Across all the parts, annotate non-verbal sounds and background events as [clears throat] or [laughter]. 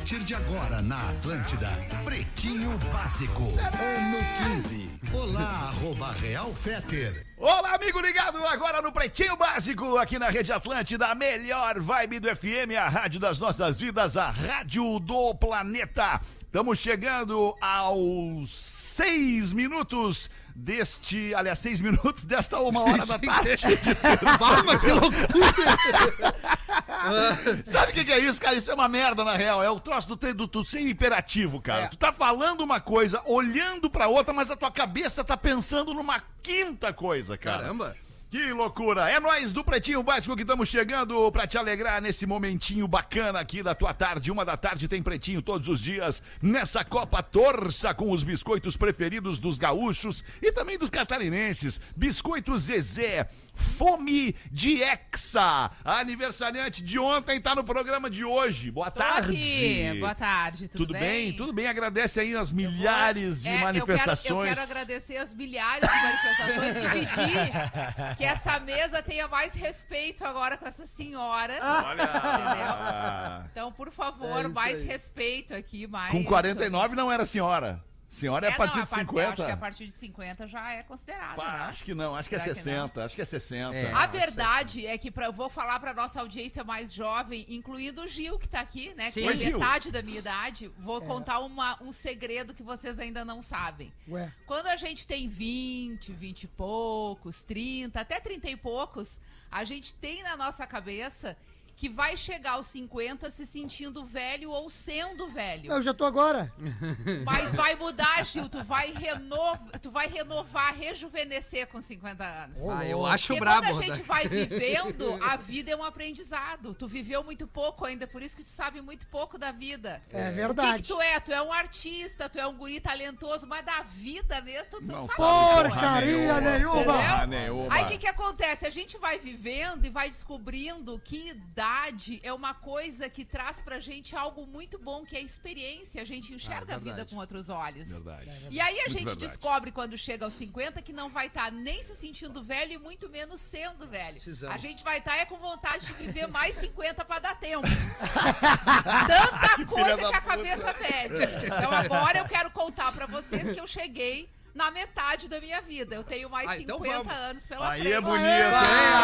A partir de agora na Atlântida, Pretinho Básico, ano 15. Olá, arroba Real Feter. Olá, amigo ligado agora no Pretinho Básico, aqui na Rede Atlântida, a melhor vibe do FM, a rádio das nossas vidas, a rádio do planeta. Estamos chegando aos seis minutos deste, aliás, seis minutos desta uma hora da [laughs] tarde. [laughs] Calma, que loucura! [laughs] Sabe o que, que é isso, cara? Isso é uma merda, na real. É o troço do, do, do ser imperativo, cara. É. Tu tá falando uma coisa, olhando pra outra, mas a tua cabeça tá pensando numa quinta coisa, cara. Caramba! Que loucura! É nós do Pretinho Básico que estamos chegando pra te alegrar nesse momentinho bacana aqui da tua tarde. Uma da tarde tem Pretinho todos os dias. Nessa Copa Torça com os biscoitos preferidos dos gaúchos e também dos catarinenses. Biscoito Zezé, Fome de Hexa. A aniversariante de ontem tá no programa de hoje. Boa Tô tarde. aqui. Boa tarde, tudo, Tudo bem? Tudo bem? Agradece aí as milhares de É, eu quero- manifestações. Eu quero, agradecer as milhares de manifestações e pedir que essa mesa tenha mais respeito agora com essa senhora. Olha! Então, por favor, É mais aí. respeito aqui, mais. Com 49 não era senhora. Senhora é, a partir não, de par- 50. Eu acho que a partir de 50 já é considerado, Pá, né? acho que não, acho que é Será que 60, acho que é 60. É. A verdade é que pra, eu vou falar pra nossa audiência mais jovem, incluindo o Gil, que tá aqui, né? Sim. Que Oi, é Gil. metade da minha idade. Vou contar uma- um segredo que vocês ainda não sabem. Ué. Quando a gente tem 20, 20 e poucos, 30, até 30 e poucos, a gente tem na nossa cabeça que vai chegar aos 50 se sentindo velho ou sendo velho. Eu já tô agora. [laughs] Mas vai mudar, Gil. Tu vai, reno... tu vai renovar, rejuvenescer com 50 anos. Ah, eu acho Porque brabo. quando a gente né? vai [laughs] vivendo, a vida é um aprendizado. Tu viveu muito pouco ainda, por isso que tu sabe muito pouco da vida. É O que, que verdade. tu é? Tu é um artista, tu é um guri talentoso, mas da vida mesmo, tu não, Não sabe. Porcaria nenhuma. Nenhuma. Aí o que, que acontece? A gente vai vivendo e vai descobrindo que idade é uma coisa que traz pra gente algo muito bom, que é a experiência. A gente enxerga Ah, a vida com outros olhos. Verdade. E aí a Muito gente verdade. descobre quando chega aos 50 que não vai estar nem se sentindo velho e muito menos sendo velho. Precisamos. A gente vai estar é com vontade de viver mais 50 pra dar tempo. Tanta [laughs] filha coisa que a puta. cabeça pede. Então agora eu quero contar pra vocês que eu cheguei na metade da minha vida. Eu tenho mais Ah, então 50 vamos. anos pela Aí frente. é bonito, hein?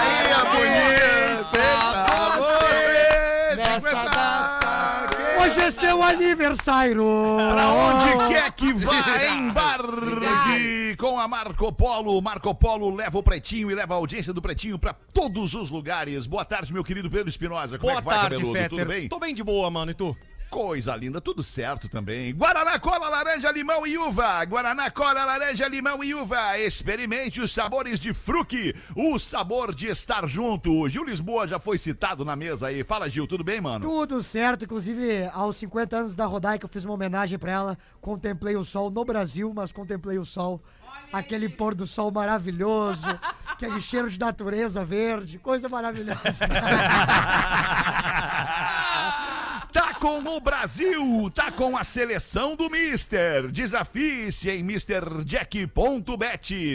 Aí é bonito! pra Você, nessa 50 data. Hoje é seu aniversário. Pra onde quer que vá, [laughs] embarque com a Marco Polo. Marco Polo leva o Pretinho e leva a audiência do Pretinho pra todos os lugares. Boa tarde, meu querido Pedro Espinosa. Como Boa é que vai, tarde, cabeludo? Fetter. Tudo bem? Tô bem de boa, mano. E tu? Coisa linda, tudo certo também. Guaraná, cola, laranja, limão e uva. Guaraná, cola, laranja, limão e uva. Experimente os sabores de fruque. O sabor de estar junto. O Gil Lisboa já foi citado na mesa aí. Fala, Gil, tudo bem, mano? Tudo certo, inclusive aos 50 anos da Rodaica eu fiz uma homenagem pra ela. Contemplei o sol no Brasil, mas contemplei o sol. Aquele pôr do sol maravilhoso, [laughs] aquele cheiro de natureza verde, coisa maravilhosa. [laughs] [laughs] Tá com o Brasil, tá com a seleção do Mister. Desafie-se em MrJack.bet.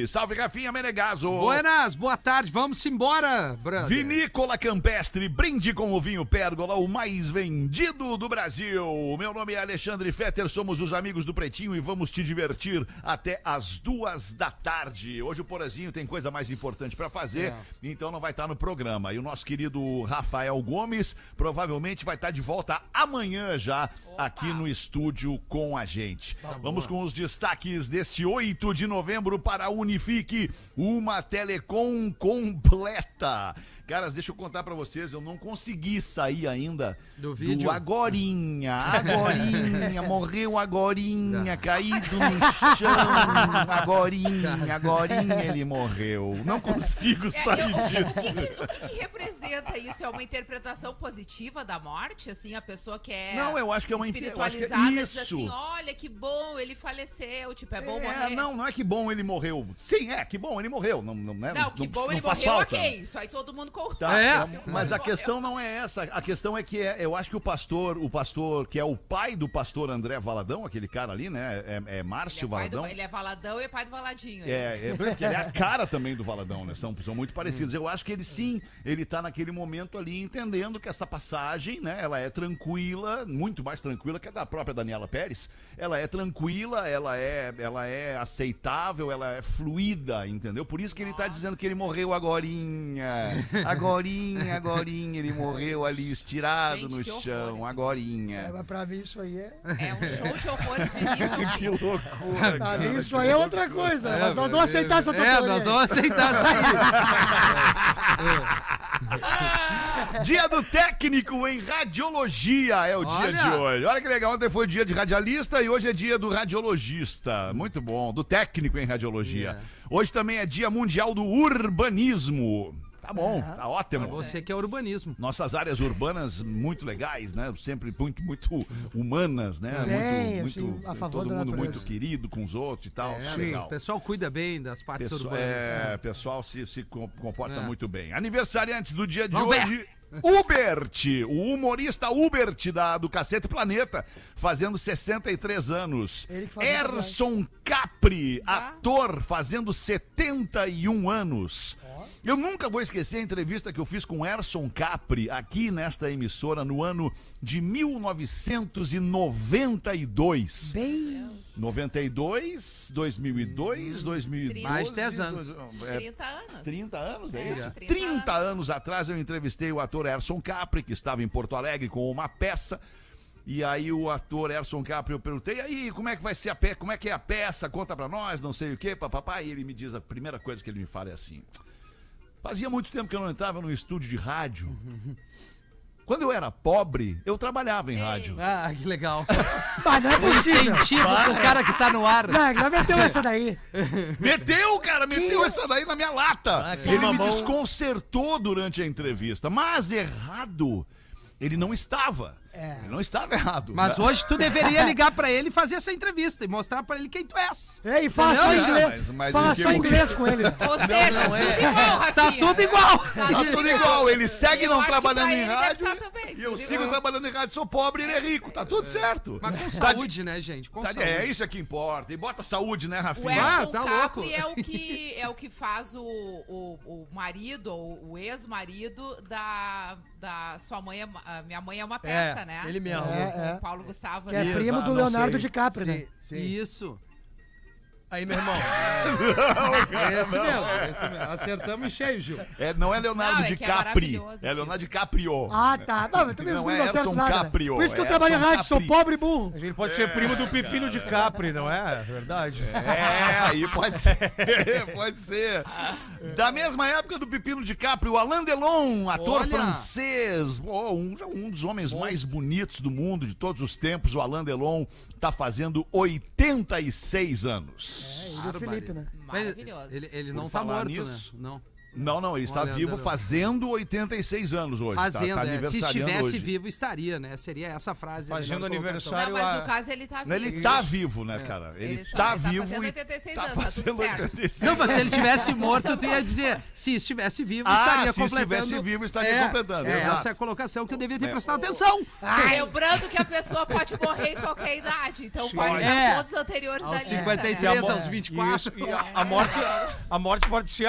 Salve, Rafinha Menegaso. Buenas, boa tarde, vamos embora, brother. Vinícola Campestre, brinde com o vinho Pérgola, o mais vendido do Brasil. Meu nome é Alexandre Fetter, somos os amigos do Pretinho e vamos te divertir até as duas da tarde. Hoje o Porazinho tem coisa mais importante pra fazer, então não vai estar no programa. E o nosso querido Rafael Gomes provavelmente vai estar de volta amanhã já aqui no estúdio com a gente. Vamos com os destaques deste 8 de novembro para a Unifique, uma telecom completa. Caras, deixa eu contar pra vocês, eu não consegui sair ainda Do vídeo? agorinha, [laughs] agorinha, morreu agorinha, caído no chão, agorinha, agorinha ele morreu. Não [laughs] consigo É, sair eu- o, disso. que, que- o que que representa isso? É uma interpretação positiva da morte? Assim, a pessoa que é Não, eu acho que é uma inte- eu acho que é isso. assim, olha que bom, ele faleceu, tipo, é bom É, morrer. não, não é que bom ele morreu. Sim, é, que bom ele morreu. Não, não, né? Não, que bom não ele morreu, falta. ok. Isso aí todo mundo concorda. Tá, É. é, mas a questão não é essa. A questão é que é- eu acho que o pastor, o pastor que é o pai do pastor André Valadão, aquele cara ali, né? É, é Ele Márcio é, pai do, Valadão. ele é Valadão e é pai do Valadinho. É, é, porque ele é a [laughs] cara também do Valadão, né? São, são muito parecidos. Eu acho que ele sim, ele tá naquele momento ali entendendo que essa passagem, né? Ela é tranquila, muito mais tranquila que a da própria Daniela Pérez. Ela é tranquila, ela é, ela é aceitável, ela é fluida, entendeu? Por isso que ele tá dizendo que ele morreu agorinha. [laughs] Agorinha, agorinha, ele morreu ali estirado Gente, no que horror chão, esse agorinha. É, mas pra mim isso aí é. É um show de horrores [laughs] Que loucura, Pra cara. mim isso aí é outra coisa. mas nós vamos aceitar essa tua É, teoria nós aí. vamos aceitar isso aí. [laughs] Dia do técnico em radiologia é o dia Olha. de hoje. Olha que legal, ontem foi dia de radialista e hoje é dia do radiologista. Muito bom, do técnico em radiologia. É. Hoje também é dia mundial do urbanismo. Tá bom, tá ótimo. Você que é urbanismo. Nossas áreas urbanas muito legais, né? Sempre muito, muito humanas, né? Bem, muito, muito, a favor todo da mundo natureza. muito querido com os outros e tal. É, legal. O pessoal cuida bem das partes urbanas. é, pessoal se, se com- comporta É. muito bem. Aniversariantes do dia de Vamos ver. Hubert, o humorista Hubert da, do Cacete Planeta, fazendo 63 anos. Erson Capri, Ah. ator, fazendo 71 anos. Eu nunca vou esquecer a entrevista que eu fiz com Erson Capri aqui nesta emissora no ano de 1992. Bem. 92, 2002, 2012. Mais de 10 anos. É, 30 anos. 30 anos, é, É, isso? 30 30, anos. anos atrás eu entrevistei o ator Erson Capri, que estava em Porto Alegre com uma peça. E aí o ator Erson Capri, eu perguntei, aí, como é que vai ser a peça? Como é que é a peça? Conta pra nós, não sei o quê, papapá. E ele me diz, a primeira coisa que ele me fala é assim, fazia muito tempo que eu não entrava num estúdio de rádio. Quando eu era pobre, eu trabalhava em rádio. Ah, que legal. [laughs] Mas não é possível. incentivo pro cara que tá no ar. Não, não meteu essa daí. [laughs] Meteu, cara, meteu essa daí na minha lata. Ah, que ele me desconcertou durante a entrevista. Mas errado, ele não estava. É. Ele não estava errado. Mas hoje tu deveria [laughs] ligar pra ele e fazer essa entrevista e mostrar pra ele quem tu és. É, e fala só inglês. Mas- mas fala só inglês com ele. [laughs] Ou seja, não é. tudo igual, Rafinha. Tá tudo igual. Tá Tá tudo igual, ele segue Eu não trabalhando em rádio. tá também, e eu sigo igual. trabalhando em rádio, sou pobre e ele é rico. Tá tudo certo. Mas com Tá de- saúde, né, gente? Com tá de- saúde. é isso é que importa. E bota saúde, né, O Rafinha? Ah, tá Capri louco. é o que é o que faz o, o, o marido, ou o ex-marido da, da sua mãe, é minha mãe é uma peça, É, né? ele mesmo. É, é. o Paulo Gustavo. Que é primo do Leonardo. DiCaprio, né? Sim. Isso. Aí, meu irmão. Esse mesmo, esse mesmo. Acertamos em cheio, Gil. É, não é Leonardo Não, é que é É Leonardo DiCaprio. Ah, tá. Não, mas também Não é não acertam Erson nada. Caprio, Por isso que eu é trabalho em rádio, sou pobre e burro. A gente pode ser primo do Pepino de Capri, não é? Verdade. É, aí pode ser. [laughs] pode ser. Da mesma época do Pepino de Capri, o Alain Delon, ator Olha. francês, oh, um, um dos homens mais bonitos do mundo de todos os tempos, o Alain Delon, tá fazendo 86 anos. É, ele e o Felipe, né? Mas Maravilhoso. Ele, ele Por não tá falar morto, nisso, né? Não. Não, não, ele está vivo fazendo 86 anos hoje. tá- Fazendo, tá, é. Se estivesse hoje. vivo, estaria, né? Seria essa frase. Fazendo aniversário. Não, mas no caso ele tá vivo. Ele tá vivo, né, cara? Ele, Ele só- tá ele tá vivo fazendo e 86 tá anos, tá tudo fazendo certo. 86 Não, mas se ele tivesse [laughs] morto, tu ia dizer, se estivesse vivo, Ah, estaria se completando. estivesse vivo, estaria É, completando, É, exato. essa é a colocação que eu devia ter prestado atenção. Lembrando que a pessoa pode morrer em qualquer idade. Então pode É. dar todos os anteriores Aos da lista, 53, né? aos 24. Isso, e a, morte, a morte pode ser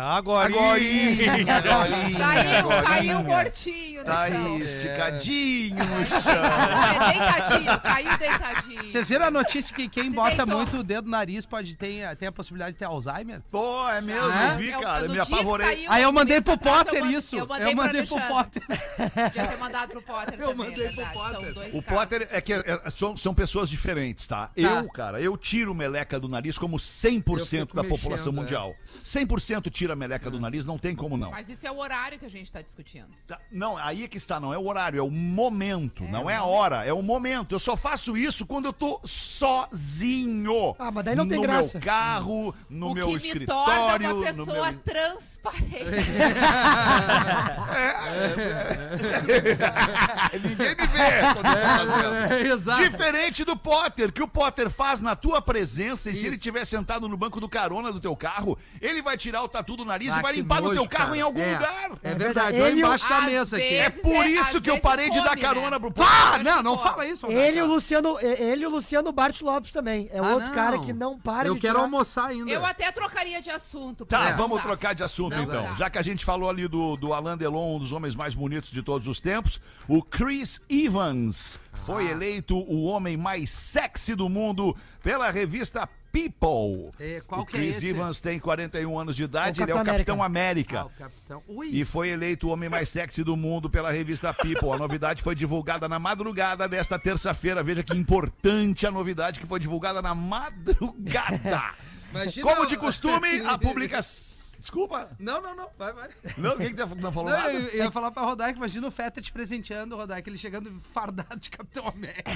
agorinha, agorinha. Agorinha, [laughs] agorinha, Caiu, caiu mortinho. no Tá chão. aí, esticadinho no [laughs] chão. É, deitadinho, caiu deitadinho. Vocês viram a notícia que quem Se bota deitou. muito o dedo no nariz pode ter, tem a possibilidade de ter Alzheimer? Pô, é mesmo, É? eu vi, Eu- cara, no me dia que apavorei. Aí eu mandei pro eu Potter isso. Eu mandei, Eu mandei pro. Potter. Podia ter mandado pro Potter Eu também, mandei é pro. Potter. O casos. Potter é que é, são, são pessoas diferentes, tá? Eu, cara, eu tiro meleca do nariz como 100% fico da população mexendo, é. mundial. 100% tira meleca do nariz, não tem como não. Mas isso é o horário que a gente tá discutindo. Tá, Não, aí é que está, não é o horário, é o momento, não é a hora, é o momento. Eu só faço isso quando eu tô sozinho. Ah, mas daí não tem no graça. meu carro, no o meu que me escritório, torna uma no pessoa meu... transparente. [laughs] Ninguém me vê quando eu tô fazendo. É, [laughs] exato. Diferente do Potter, que o Potter faz na tua presença e se Isso. ele estiver sentado no banco do carona do teu carro, ele vai tirar o tatu do nariz Ah, e vai limpar no nojo, teu carro cara. em algum É, lugar. É verdade, Ele o- embaixo da mesa aqui. É por é- isso que eu parei de dar come, carona né? pro Potter. Ah, não, não fala isso. Ele e o. Luciano, ele e o Luciano Bart Lopes também. É Ah, outro não. cara que não para Eu de quero tirar- almoçar ainda. Eu até trocaria de assunto. Tá, vamos trocar de assunto Não então. Já que a gente falou ali do, do Alain Delon, um dos homens mais bonitos de todos os tempos, o Chris Evans foi Ah. eleito o homem mais sexy do mundo pela revista People. É, qual o que é Chris esse? Evans tem 41 anos de idade, É o ele é o Capitão América. Ah, o capitão. Ui. E foi eleito o homem mais sexy do mundo pela revista People. A novidade foi divulgada na madrugada desta terça-feira. Veja que importante a novidade que foi divulgada na madrugada. Imagina Como de costume, [laughs] a publicação. Desculpa. Não, não, não. Vai, vai. Não, quem que tá- não falou Não, nada? eu, eu ia falar pra Rodaica, imagina o Feta te presenteando, Rodaica, ele chegando fardado de Capitão América.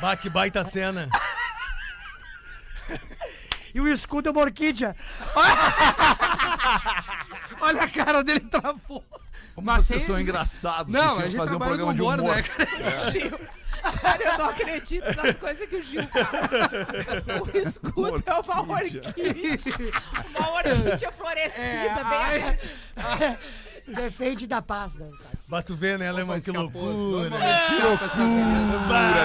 Bah, que baita cena. [laughs] E o escudo é uma orquídea. [laughs] Olha a cara dele travou. Como vocês sem são eles- engraçados. Não, vocês a gente fazer um programa de humor, humor. né, cara? [laughs] Gil. Cara, eu não acredito nas coisas que o Gil fala. O escudo é uma orquídea. Uma orquídea florescida, bem Defende da paz, né? Tu vê, né, Alemão? Que loucura. Que loucura,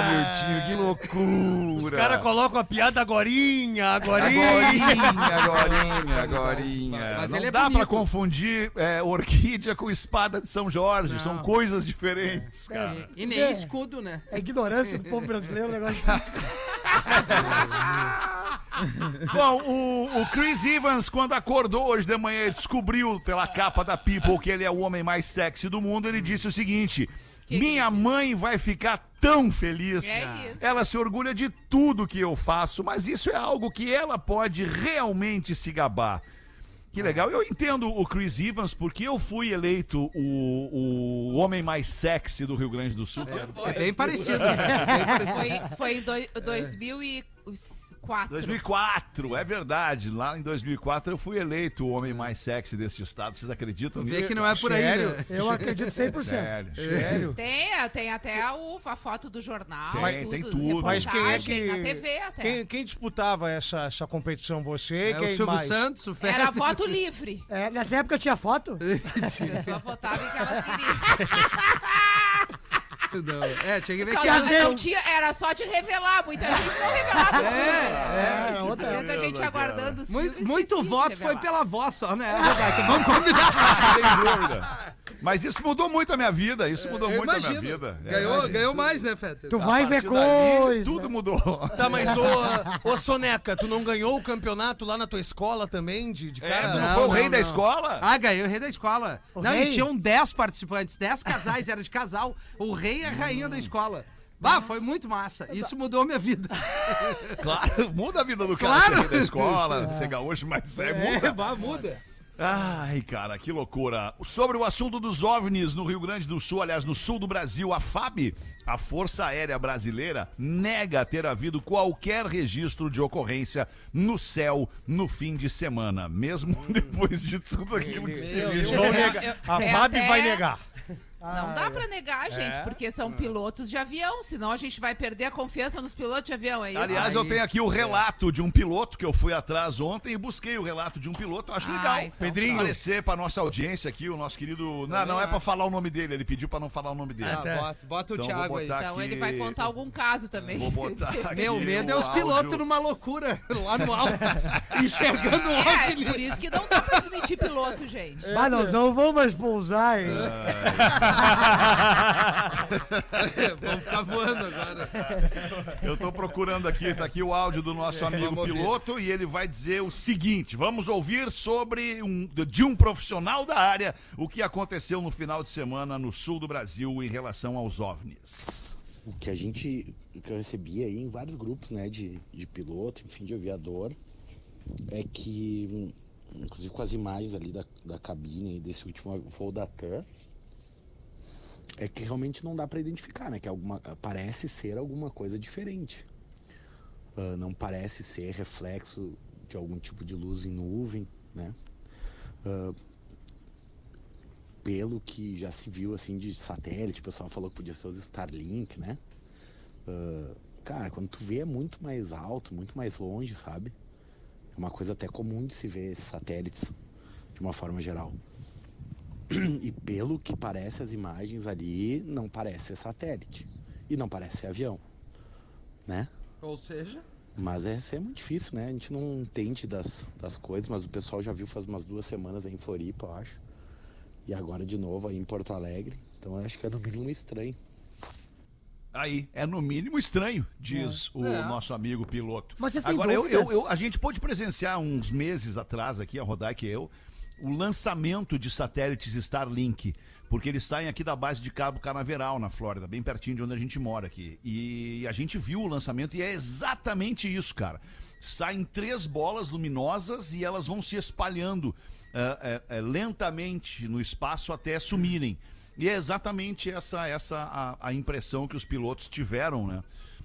Miltinho, que loucura. Os caras colocam a piada agorinha, agorinha. Agorinha, agorinha, agorinha. Mas Não ele é dá bonito. pra confundir é, orquídea com espada de São Jorge. São Não. coisas diferentes, cara. E nem escudo, né? É ignorância do povo brasileiro, um negócio [laughs] difícil. [laughs] [laughs] Bom, o, o Chris Evans, quando acordou hoje de manhã e descobriu pela capa da People que ele é o homem mais sexy do mundo, ele disse o seguinte: Que Minha mãe vai ficar tão feliz. É. Ela se orgulha de tudo que eu faço, mas isso é algo que ela pode realmente se gabar. Que legal. Eu entendo o Chris Evans porque eu fui eleito o, o homem mais sexy do Rio Grande do Sul. É bem parecido. né? Bem parecido. Foi, foi em doi- 2004. 2004, é verdade. Lá em 2004 eu fui eleito o homem mais sexy desse estado. Vocês acreditam Vê nisso? que não é por aí, Sério? né? Eu acredito 100%. Sério. Sério? Tem, é, tem até o, a foto do jornal. Tem, tem tudo. Mas quem é que. Na TV até. Quem, quem disputava essa, essa competição? Você? É o quem Silvio mais? Santos, o. Era voto livre. É, nessa época tinha foto? [laughs] Eu só votava em que elas queriam. [laughs] Não. É, tinha que ver que não, não tinha, era só de revelar. Muita gente não revelava os. É, era outra. Às vezes a gente aguardando os Muito, filmes. muito de voto foi pela voz só, né? Rodaica? Vamos combinar. [laughs] Sem dúvida. Mas isso mudou muito a minha vida. Isso mudou Eu muito a imagino. minha vida. É, Ganhou, isso- ganhou mais, né, Feta? Tu a vai ver coisa. Tudo mudou. Tá, mas ô, [laughs] ô Soneca, tu não ganhou o campeonato lá na tua escola também, de, de É, cara? tu não, Não, foi o não, rei da não. escola? Ah, ganhei o rei da escola. O não, rei? e tinham 10 participantes, 10 casais, era de casal. O rei e a rainha da escola. Bah, foi muito massa. Isso mudou minha vida. Claro, muda a vida do cara Claro. da escola, [laughs] ser gaúcho, mas é, muda. bah, muda. Ai, cara, que loucura. Sobre o assunto dos OVNIs no Rio Grande do Sul, aliás, no sul do Brasil, a FAB, a Força Aérea Brasileira, nega ter havido qualquer registro de ocorrência no céu no fim de semana, mesmo [laughs] depois de tudo aquilo que se viu. A é FAB até- vai negar. Não dá pra negar, gente, porque são pilotos de avião, senão a gente vai perder a confiança nos pilotos de avião, é isso? Aliás, eu Aí- tenho aqui o relato de um piloto que eu fui atrás ontem e busquei o relato de um piloto. Eu acho Ah, legal. então Pedrinho. Esclarecer pra nossa audiência aqui, o nosso querido. Não, não é pra falar o nome dele, ele pediu pra não falar o nome dele. Ah, tá. bota, bota o Então, Thiago aí. Então aqui- ele vai contar algum caso também. Vou botar [laughs] aqui Meu medo é os pilotos numa loucura, [laughs] lá no alto, enxergando o É, OVNI. por isso que não dá pra desmentir piloto, gente. Mas nós não vamos mais pousar, hein? [laughs] Vamos ficar voando agora. Eu tô procurando aqui, tá aqui o áudio do nosso amigo vamos ouvir. piloto e ele vai dizer o seguinte: vamos ouvir sobre um, de um profissional da área o que aconteceu no final de semana no sul do Brasil em relação aos OVNIs. o que a gente que eu recebi aí em vários grupos né de, de piloto enfim de aviador é que hum, inclusive com as imagens ali da, da cabine desse último voo da TAM é que realmente não dá para identificar né que alguma parece ser alguma coisa diferente Ah, não parece ser reflexo de algum tipo de luz em nuvem né Ah, pelo que já se viu assim de satélite, o pessoal falou que podia ser os Starlink, né? Ah, cara, quando tu vê é muito mais alto, muito mais longe, sabe? É uma coisa até comum de se ver esses satélites de uma forma geral. [clears throat] E pelo que parece as imagens ali, não parece ser satélite. E não parece ser avião, né? Ou seja, Mas é, é muito difícil, né? A gente não entende das, das coisas, mas o pessoal já viu faz umas duas semanas aí em Floripa, eu acho. E agora de novo aí em Porto Alegre. Então eu acho que é no mínimo estranho. Aí, é no mínimo estranho, diz o É. nosso amigo piloto. Mas vocês têm Agora, eu, eu- eu- a gente pôde presenciar uns meses atrás aqui, a Rodaica e eu, o lançamento de satélites Starlink, porque eles saem aqui da base de Cabo Canaveral, na Flórida, bem pertinho de onde a gente mora aqui. E a gente viu o lançamento e é exatamente isso, cara. Saem três bolas luminosas e elas vão se espalhando eh, eh, eh, lentamente no espaço até sumirem. E é exatamente essa, essa a, a impressão que os pilotos tiveram, né?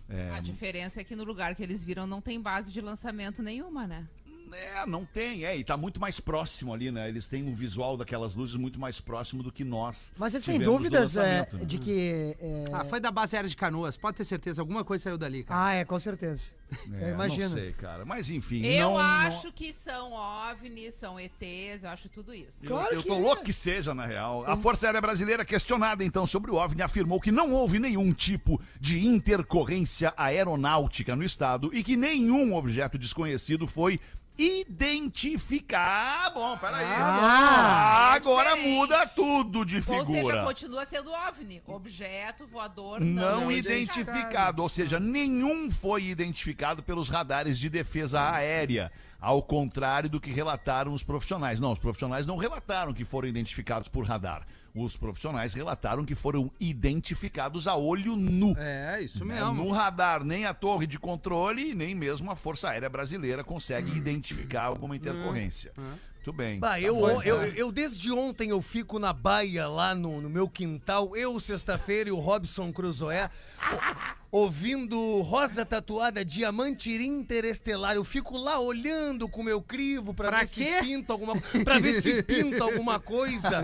É, A diferença é que no lugar que eles viram não tem base de lançamento nenhuma, né? É, não tem, é, e tá muito mais próximo ali, né? Eles têm um visual daquelas luzes muito mais próximo do que nós. Mas vocês têm dúvidas é, né? de que. é, ah, foi da base aérea de canoas. Pode ter certeza, alguma coisa saiu dali, cara. Ah, é, com certeza. É, eu imagino. Não sei, cara. Mas enfim. Eu não, não- acho que são OVNIs, são ETs, eu acho tudo isso. Eu, Claro eu que tô é. louco que seja, na real. A Força Aérea Brasileira, questionada então sobre o OVNI, afirmou que não houve nenhum tipo de intercorrência aeronáutica no estado e que nenhum objeto desconhecido foi identificar. Ah, bom, peraí. Ah, agora diferente. muda tudo de Ou seja, figura. continua sendo OVNI, objeto voador não, não, identificado. Ou seja, nenhum foi identificado pelos radares de defesa aérea. Ao contrário do que relataram os profissionais. Não, os profissionais não relataram que foram identificados por radar. Os profissionais relataram que foram identificados a olho nu. É, isso Né? mesmo. No radar, nem a torre de controle, nem mesmo a Força Aérea Brasileira consegue identificar alguma intercorrência. Muito bem. Bah, eu, Tá bom. eu, eu desde ontem eu fico na baia lá no, no meu quintal, eu sexta-feira e o Robson Cruzoé, [laughs] ouvindo Rosa Tatuada Diamante Interestelar. Eu fico lá olhando com o meu crivo pra, Pra ver quê? se pinta alguma pra ver se pinta alguma coisa,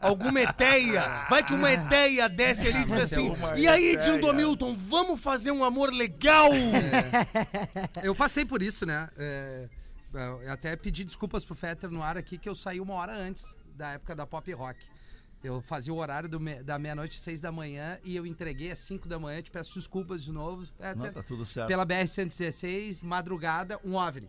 alguma eteia. Vai que uma eteia desce ali e diz assim: "E aí, Dindo Milton, vamos fazer um amor legal?" Eu passei por isso, né? É, eu até pedi desculpas pro Fetter no ar aqui que eu saí uma hora antes da época da pop rock. Eu fazia o horário do me- da meia-noite às seis da manhã e eu entreguei às cinco da manhã. Te peço desculpas de novo. Fetter, Não, tá tudo certo. Pela BR-116, madrugada, um OVNI.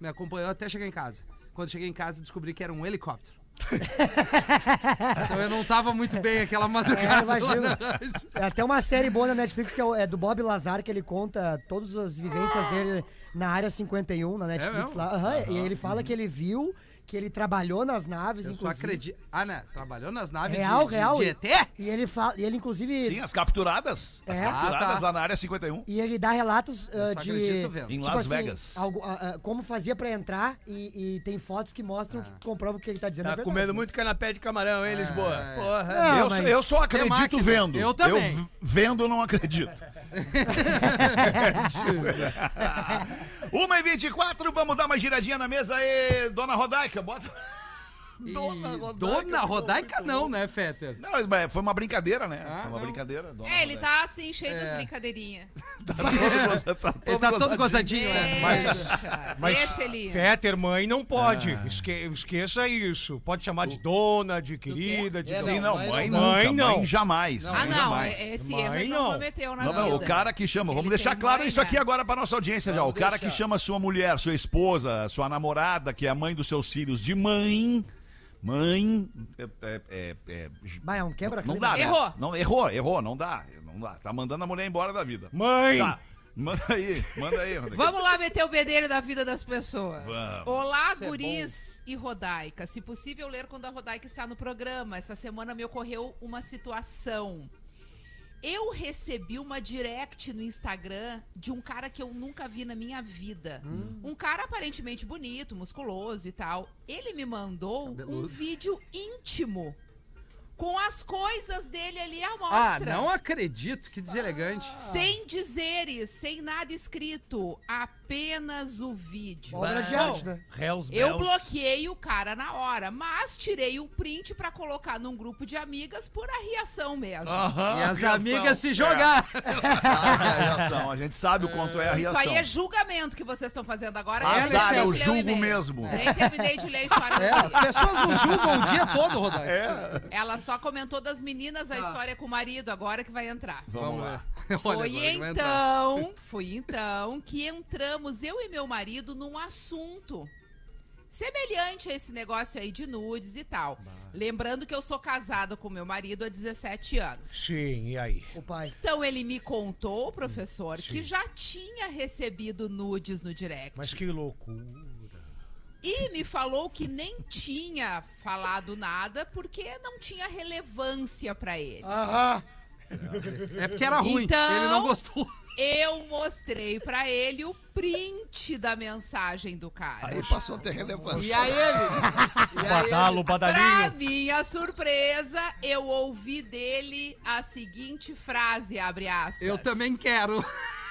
Me acompanhou até chegar em casa. Quando cheguei em casa, descobri que era um helicóptero. [laughs] então eu não tava muito bem aquela É, madrugada. rádio. É até uma série boa na Netflix que é, é do Bob Lazar, que ele conta todas as vivências dele na área 51, na Netflix mesmo? lá. Aham, E ele fala que ele viu, que ele trabalhou nas naves, Eu só inclusive. acredito. Ah, né? Trabalhou nas naves Real, de, real. de ET? E ele fala, e ele inclusive. Sim, as capturadas. As É. capturadas Ah, tá. lá na área 51. E ele dá relatos Eu ah, só de. acredito vendo. Em tipo Las assim, Vegas. algo- ah, ah, como fazia pra entrar e, e tem fotos que mostram, que comprovam que ele tá dizendo. é Tá verdade. comendo muito canapé de camarão, hein, Lisboa? É. Porra. Não, eu, mas- só, eu só acredito vendo. Eu também. v- vendo, eu não acredito. [laughs] [laughs] 1h24, vamos dar uma giradinha na mesa aí, dona Rodaica. Bota. Dona Rodaica, Dona Rodaica não, né, Fetter? Não, mas foi uma brincadeira, né? Ah, foi uma não. brincadeira. Dona É, ele Rodaica. tá assim, cheio É. das brincadeirinhas. [laughs] Tá todo goza- tá Ele tá todo gozadinho. gozadinho, né? Deixa, mas- deixa ele. Fetter, mãe, não pode. Ah. Esque- esqueça isso. Pode chamar de dona, de querida, de É, Sim, não, mãe mãe não. nunca. Mãe não. Mãe jamais. Não, Ah, mãe não, jamais. esse Mãe, erro ele não. cometeu na Não, não, vida. o cara que chama, vamos Ele deixar claro mãe, isso aqui né? agora pra nossa audiência já. O cara que chama sua mulher, sua esposa, sua namorada, que é a mãe dos seus filhos, de mãe, Mãe. É, é, é, é, Vai, é um não quebra-clima. dá, né? Errou. Não, errou, errou, não dá. Não dá. Tá mandando a mulher embora da vida. Mãe! Tá. Manda aí, manda aí. Rodrigo. Vamos lá meter o bedelho na vida das pessoas. Vamos. Olá, Isso é guris e Rodaica. Se possível, ler quando a Rodaica está no programa. Essa semana me ocorreu uma situação. Eu recebi uma direct no Instagram de um cara que eu nunca vi na minha vida. Um cara aparentemente bonito, musculoso e tal. Ele me mandou um Cabeludo. vídeo íntimo com as coisas dele ali à Ah, mostra. não acredito, que deselegante. Sem dizeres, sem nada escrito, apenas o vídeo. Obra de arte, né? Hells Eu Bells. bloqueei o cara na hora, mas tirei o print pra colocar num grupo de amigas por arriação mesmo. Aham, E as reação. amigas se É, jogar. sabe [laughs] a reação. A gente sabe o quanto é a Isso reação. aí é julgamento que vocês estão fazendo agora. Azar, Nem terminei eu de ler o julgo mesmo. Nem terminei de ler a história. É, as pessoas nos julgam o dia todo, Rodaica. É. Ela só comentou das meninas a Tá. história com o marido, agora que vai entrar. Vamos lá. [laughs] Olha, foi então, foi então que entramos, eu e meu marido, num assunto semelhante a esse negócio aí de nudes e tal. Lembrando que eu sou casada com meu marido há 17 anos. Sim, e aí? O pai. Então ele me contou, professor, que já tinha recebido nudes no direct. Mas que loucura. E me falou que nem tinha falado nada porque não tinha relevância pra ele. Aham. É porque era ruim. Então- Ele não gostou. Eu mostrei pra ele o print da mensagem do cara. Aí passou a ter relevância. E aí ele? E aí [laughs] Badalo, ele? Pra badalinho. minha surpresa, eu ouvi dele a seguinte frase, abre aspas. Eu também quero.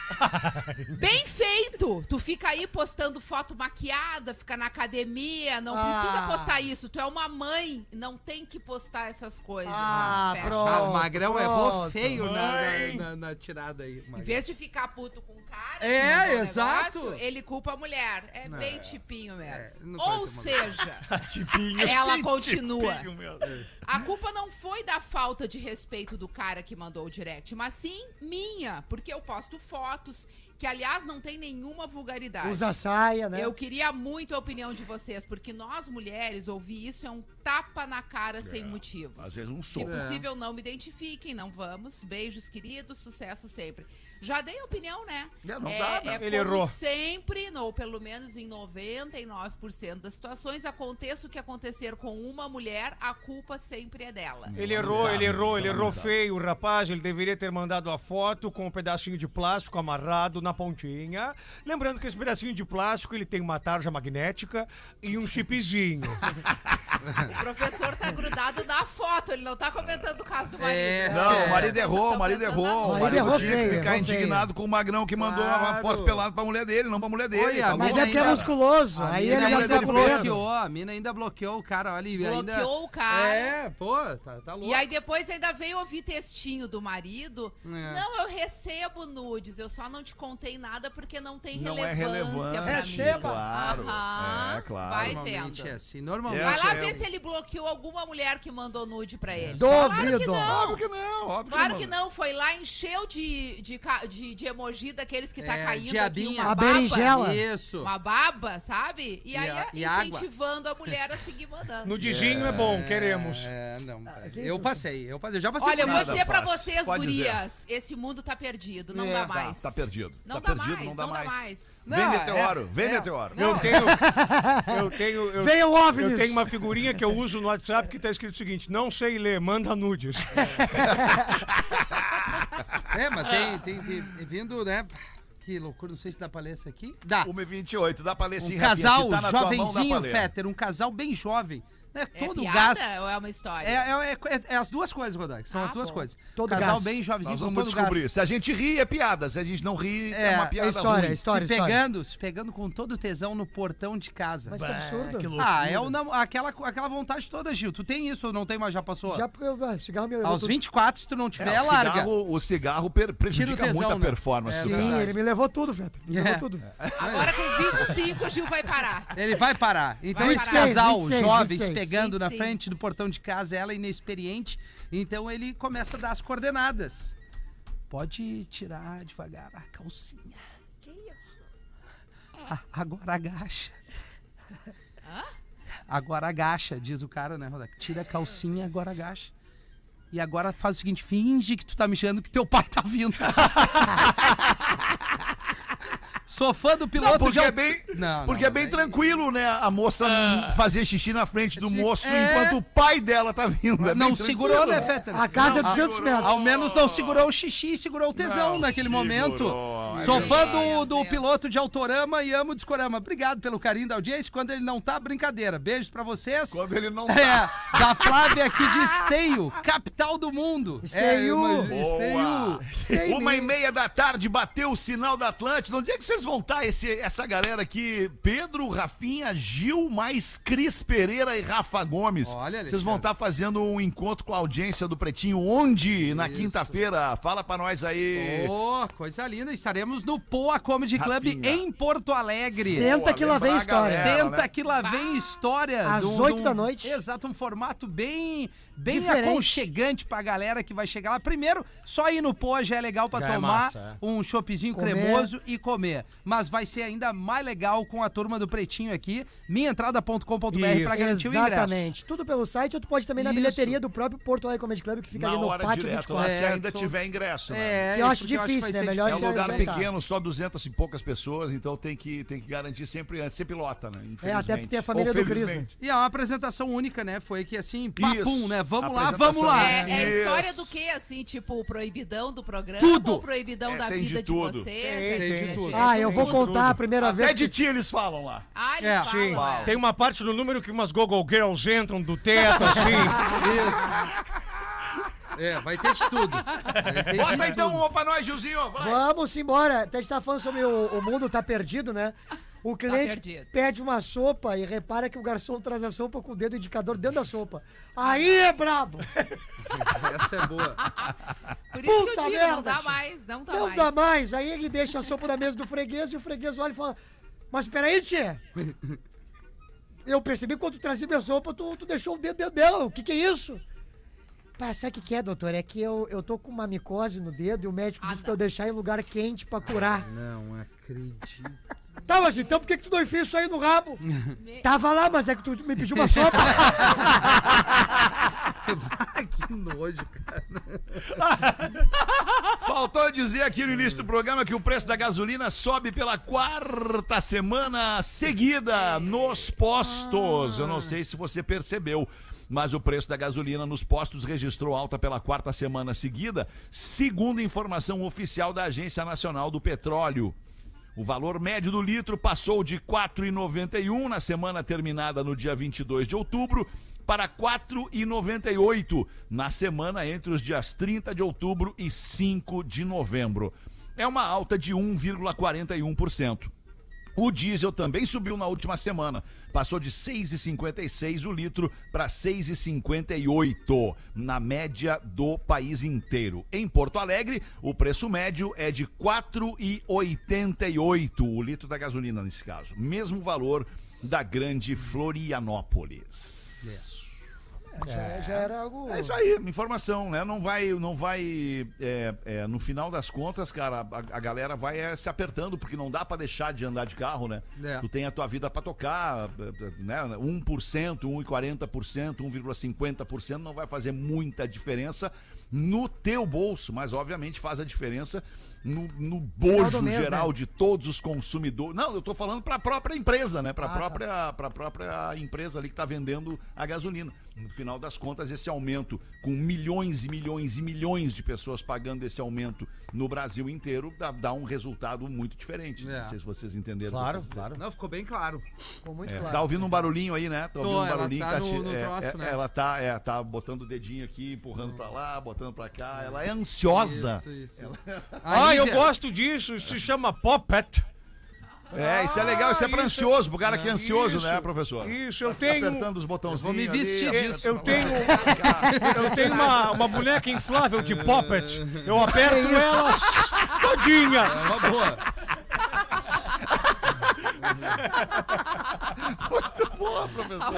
[laughs] Bem feito! Tu fica aí postando foto maquiada, fica na academia, não Ah. precisa postar isso. Tu é uma mãe, não tem que postar essas coisas. Ah, pronto. Ah, o Magrão errou pronto. feio na, na, na- na tirada aí. Em Magrão. vez de ficar puto com o cara, É, exato. negócio, ele culpa a mulher. É Não, bem é. tipinho mesmo. pode Ou seja, [laughs] Tipinho. ela continua. Tipinho. A culpa não foi da falta de respeito do cara que mandou o direct, mas sim minha, porque eu posto fotos que, aliás, não tem nenhuma vulgaridade. Usa saia, né? Eu queria muito a opinião de vocês, porque nós mulheres ouvir isso é um tapa na cara sem motivos. às vezes um Se soco. possível, não me identifiquem, não vamos. Beijos, queridos, sucesso sempre. Já dei opinião, né? É, não é, dá, né? é Ele como errou. sempre, ou pelo menos em 99% das situações, aconteça o que acontecer com uma mulher, a culpa sempre é dela. Ele errou, ele errou, ele errou feio, o rapaz. Ele deveria ter mandado a foto com um pedacinho de plástico amarrado na pontinha. Lembrando que esse pedacinho de plástico ele tem uma tarja magnética e um chipzinho. [laughs] O professor tá grudado na foto, ele não tá comentando o caso do marido. É. Não, o marido errou, o marido pensando errou. O Marido errou tinha que ficar indignado com o Magrão que mandou uma Claro. foto pelada pra mulher dele, não pra mulher dele. Olha, tá mas é que é musculoso. A Aí ele ainda bloqueou, a mina ainda bloqueou o cara, olha. e ainda... Bloqueou o cara. É, pô, tá, tá louco. E aí depois ainda veio ouvir textinho do marido. É. Não, eu recebo nudes, eu só não te contei nada porque não tem Não é relevância relevante. pra Receba. Claro. Aham, É, claro. Vai Normalmente tendo. é assim, normalmente. É, Vai lá é. ver se ele bloqueou alguma mulher que mandou nude pra ele. Duvido. Óbvio que não, óbvio Claro que que não, foi lá, encheu de, de, ca- de, de emoji daqueles que tá É, caindo diabinha. aqui, uma A baba. berinjela. Isso. Uma baba, sabe? E aí a- e água. incentivando a mulher a seguir mandando. Nudizinho é bom, queremos. É, não. que eu isso? passei, eu passei. Eu já passei Olha, eu por vou dizer pra fácil. vocês, Pode gurias, esse mundo tá perdido, não É, dá tá, mais. Tá perdido. Não tá dá perdido, mais, não dá mais. Não, Vem é- meteoro, vem é- meteoro. Eu tenho. [laughs] Eu tenho. Eu, Venha o OVNIs. eu tenho uma figurinha que eu uso no WhatsApp que tá escrito o seguinte: não sei ler, manda nudes. É, [laughs] mas tem, tem, tem vindo, né? Que loucura, não sei se dá pra ler isso aqui. Dá. 1h28, dá pra ler sim, Um Rafinha, casal se tá mão, jovenzinho. Fetter, um casal bem jovem. É É todo piada gás. ou é uma história? É, é, é- é as duas coisas, Rodaico. São Ah, as duas bom. coisas. Todo casal gás. bem jovenzinho Nós vamos todo descobrir. gás. Se a gente ri, é piada. Se a gente não ri, é, É, uma piada história, ruim. história. se pegando, se pegando com todo o tesão no portão de casa. Mas que absurdo. que ah, é o aquela, aquela vontade toda, Gil. Tu tem isso ou não tem, mas já passou? Já, eu, ah, cigarro me levou Aos tudo. 24, se tu não É, tiver, o, larga. cigarro, o cigarro per- prejudica tesão, muito a né? performance. É Sim, verdade. ele me levou tudo, Fetter. Me É. levou tudo. Agora com 25, o Gil vai parar. Ele vai parar. Então, esse casal 26, jovem 26. se pegando na 25. frente do portão de casa, ela inexperiente. Então ele começa a dar as coordenadas. Pode tirar devagar a calcinha. Que isso? agora agacha. Hã? Agora agacha, diz o cara, né, Rodak? Tira a calcinha, agora agacha. E agora faz o seguinte, finge que tu tá me chamando que teu pai tá vindo. [laughs] Sou fã do piloto Não, porque de é bem, Não, porque não, é bem tranquilo, né? A moça fazer xixi na frente do moço É. enquanto o pai dela tá vindo. É Não segurou, né, Fetter? A casa é Não, 200 segurou. metros. Ao menos não segurou o xixi e segurou o tesão Não naquele segurou, momento. é Sou fã do, do piloto de Autorama e amo o Discorama. Obrigado pelo carinho da audiência. Quando ele não tá, brincadeira. Beijos pra vocês. Quando ele não É, da Flávia aqui de Esteio, capital do mundo. Esteio. É, uma-. Esteio. Sei Uma e meia da tarde, bateu o sinal da Atlântida. Onde é que vocês vão estar, esse, essa galera aqui? Pedro, Rafinha, Gil, mais Cris Pereira e Rafa Gomes. Olha, Alexandre. Vocês vão estar fazendo um encontro com a audiência do Pretinho. Onde? Na quinta-feira. Fala pra nós aí. Oh, coisa linda. Estaremos no Poa Comedy Club Rafinha. em Porto Alegre. Senta que lá vem história. galera. Senta né? que lá vem história. Às oito da noite. Exato, um formato bem, bem Diferente. aconchegante pra galera que vai chegar lá. Primeiro, só ir no Poa já é legal pra Já é tomar massa, um choppzinho Comer. cremoso e comer. Mas vai ser ainda mais legal com a turma do Pretinho aqui. Minhaentrada.com.br pra Isso. garantir o ingresso. Exatamente. Tudo pelo site, ou tu pode também na Isso. bilheteria do próprio Porto Alegre Comedy Club, que fica Na ali no hora pátio direto, lá, 24. se É, ainda tiver ingresso, né? É, Que eu acho difícil, vai né? ser Melhor É um se lugar pequeno, só 200 e poucas pessoas, então tem que, tem que garantir sempre antes. Sempre lota, né? É, até porque tem a família Ou do Cris, né? E é uma apresentação única, né? Foi que assim, papum, Isso. né? Vamos lá, vamos lá. É, é Isso. história do quê, assim? Tipo, o proibidão do programa? Tudo. Ou proibidão É, da tem de vida de, tudo. vocês? Tem, É tem de- de tudo. de- Ah, eu vou tudo. contar a primeira Até vez. de que- ti eles falam lá. Ah, eles É. falam. Sim, é. tem uma parte do número que umas Google Girls entram do teto, assim. [laughs] É, vai ter de tudo. Ter de Bota então tudo. uma pra nós, Gilzinho. Vai. Vamos embora. Até a gente tá falando sobre o, o mundo tá perdido, né? O cliente perdido. pede uma sopa e repara que o garçom traz a sopa com o dedo indicador dentro da sopa. Aí é brabo! [laughs] Essa é boa. Por isso que Puta eu digo, não merda, dá tio. mais, não dá Não mais. dá mais. Aí ele deixa a sopa na mesa do freguês e o freguês olha e fala: Mas peraí, tchê. Eu percebi que quando tu trazia minha sopa, tu, tu deixou o dedo dentro dela. O que que é isso? Pá, sabe o que, que é, doutor? É que eu, eu tô com uma micose no dedo e o médico Ah, disse não. pra eu deixar em lugar quente pra curar. Não acredito. Tá, mas então por que, que tu não enfia isso aí no rabo? [laughs] Tava lá, mas é que tu me pediu uma sopa. [laughs] que nojo, cara. [laughs] Faltou dizer aqui no início do programa que o preço da gasolina sobe pela quarta semana seguida nos postos. Eu não sei se você percebeu. Mas o preço da gasolina nos postos registrou alta pela quarta semana seguida, segundo informação oficial da Agência Nacional do Petróleo. O valor médio do litro passou de R$ 4,91 na semana terminada no dia 22 de outubro para R$ 4,98 na semana entre os dias 30 de outubro e 5 de novembro. É uma alta de 1,41%. O diesel também subiu na última semana. Passou de 6,56 o litro para 6,58 na média do país inteiro. Em Porto Alegre, o preço médio é de 4,88 o litro da gasolina nesse caso. Mesmo valor da grande Florianópolis. Já, já era algo. É isso aí, informação, né? Não vai, não vai, é, é, no final das contas, cara, a, a galera vai é, se apertando, porque não dá pra deixar de andar de carro, né? É. Tu tem a tua vida pra tocar, é, né? 1%, 1,40%, 1,50% não vai fazer muita diferença no teu bolso, mas obviamente faz a diferença no, no bojo mês, geral né? de todos os consumidores. Não, eu tô falando pra própria empresa, né? Pra Ah, tá. própria para a própria empresa ali que está vendendo a gasolina. No final das contas, esse aumento, com milhões e milhões e milhões de pessoas pagando esse aumento no Brasil inteiro, dá, dá um resultado muito diferente. É. Não sei se vocês entenderam. Claro, claro. Não, ficou bem claro. Ficou muito É, claro. Tá ouvindo um barulhinho aí, né? Tá Tô, ouvindo um ela barulhinho tá que no- no é, troço, é, né? Ela tá, é, tá botando o dedinho aqui, empurrando pra lá, botando pra cá. Ela é ansiosa. Isso, isso. isso. Ah, eu gosto disso, isso se chama Poppet. É, isso é legal, isso é pra Ah, ansioso, pro cara que é ansioso, Isso, né, professor? Isso, eu tenho. apertando os botãozinhos. vou me vestir ali, disso. Eu tenho, eu tenho uma, uma boneca inflável de Poppet. Eu aperto ela todinha. É uma boa. [laughs] Muito boa, professor.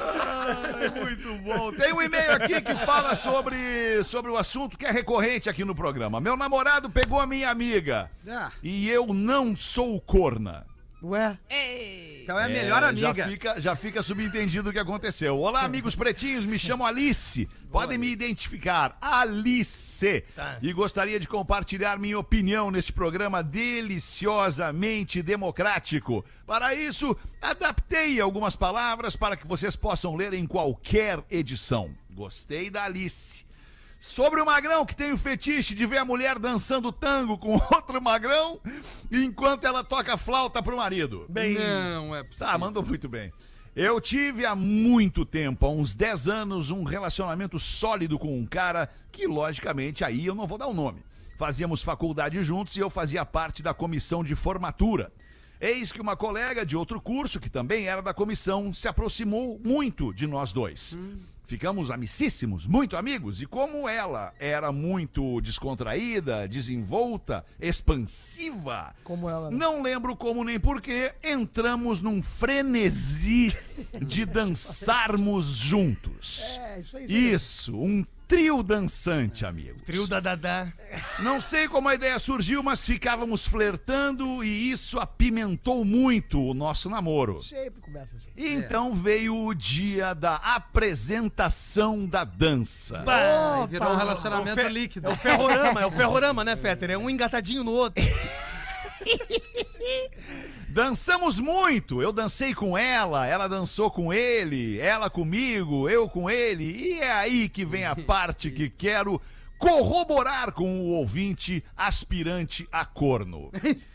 Ai, muito bom. Tem um e-mail aqui que fala sobre, sobre o assunto que é recorrente aqui no programa. Meu namorado pegou a minha amiga Ah. e eu não sou corna. Ué, Ei. Então é a melhor Já amiga. fica, já fica subentendido o que aconteceu. Olá, amigos pretinhos, me chamo Alice. Podem me identificar, Alice. E gostaria de compartilhar minha opinião neste programa deliciosamente democrático. Para isso, adaptei algumas palavras para que vocês possam ler em qualquer edição. Gostei da Alice. Sobre o magrão que tem o fetiche de ver a mulher dançando tango com [laughs] outro magrão enquanto ela toca flauta pro marido. Bem, Não é possível. Tá, mandou muito bem. Eu tive há muito tempo, há uns 10 anos, um relacionamento sólido com um cara que, logicamente, aí eu não vou dar o nome. Fazíamos faculdade juntos e eu fazia parte da comissão de formatura. Eis que uma colega de outro curso, que também era da comissão, se aproximou muito de nós dois. Ficamos amicíssimos, muito amigos, e como ela era muito descontraída, desenvolta, expansiva, como ela. né? não lembro como nem porquê, entramos num frenesi de [laughs] dançarmos juntos. É, isso aí. isso um trio dançante, amigo. trio da Dadá. Não sei como a ideia surgiu, mas ficávamos flertando e isso apimentou muito o nosso namoro. Sempre começa assim. E então veio o dia da apresentação da dança. Aí virou um relacionamento É o fe- líquido. É o ferrorama, é o [laughs] ferrorama, né, Fetter? É um engatadinho no outro. [laughs] Dançamos muito. Eu dancei com ela, ela dançou com ele, ela comigo, eu com ele. E é aí que vem a [laughs] parte que quero corroborar com o ouvinte aspirante a corno.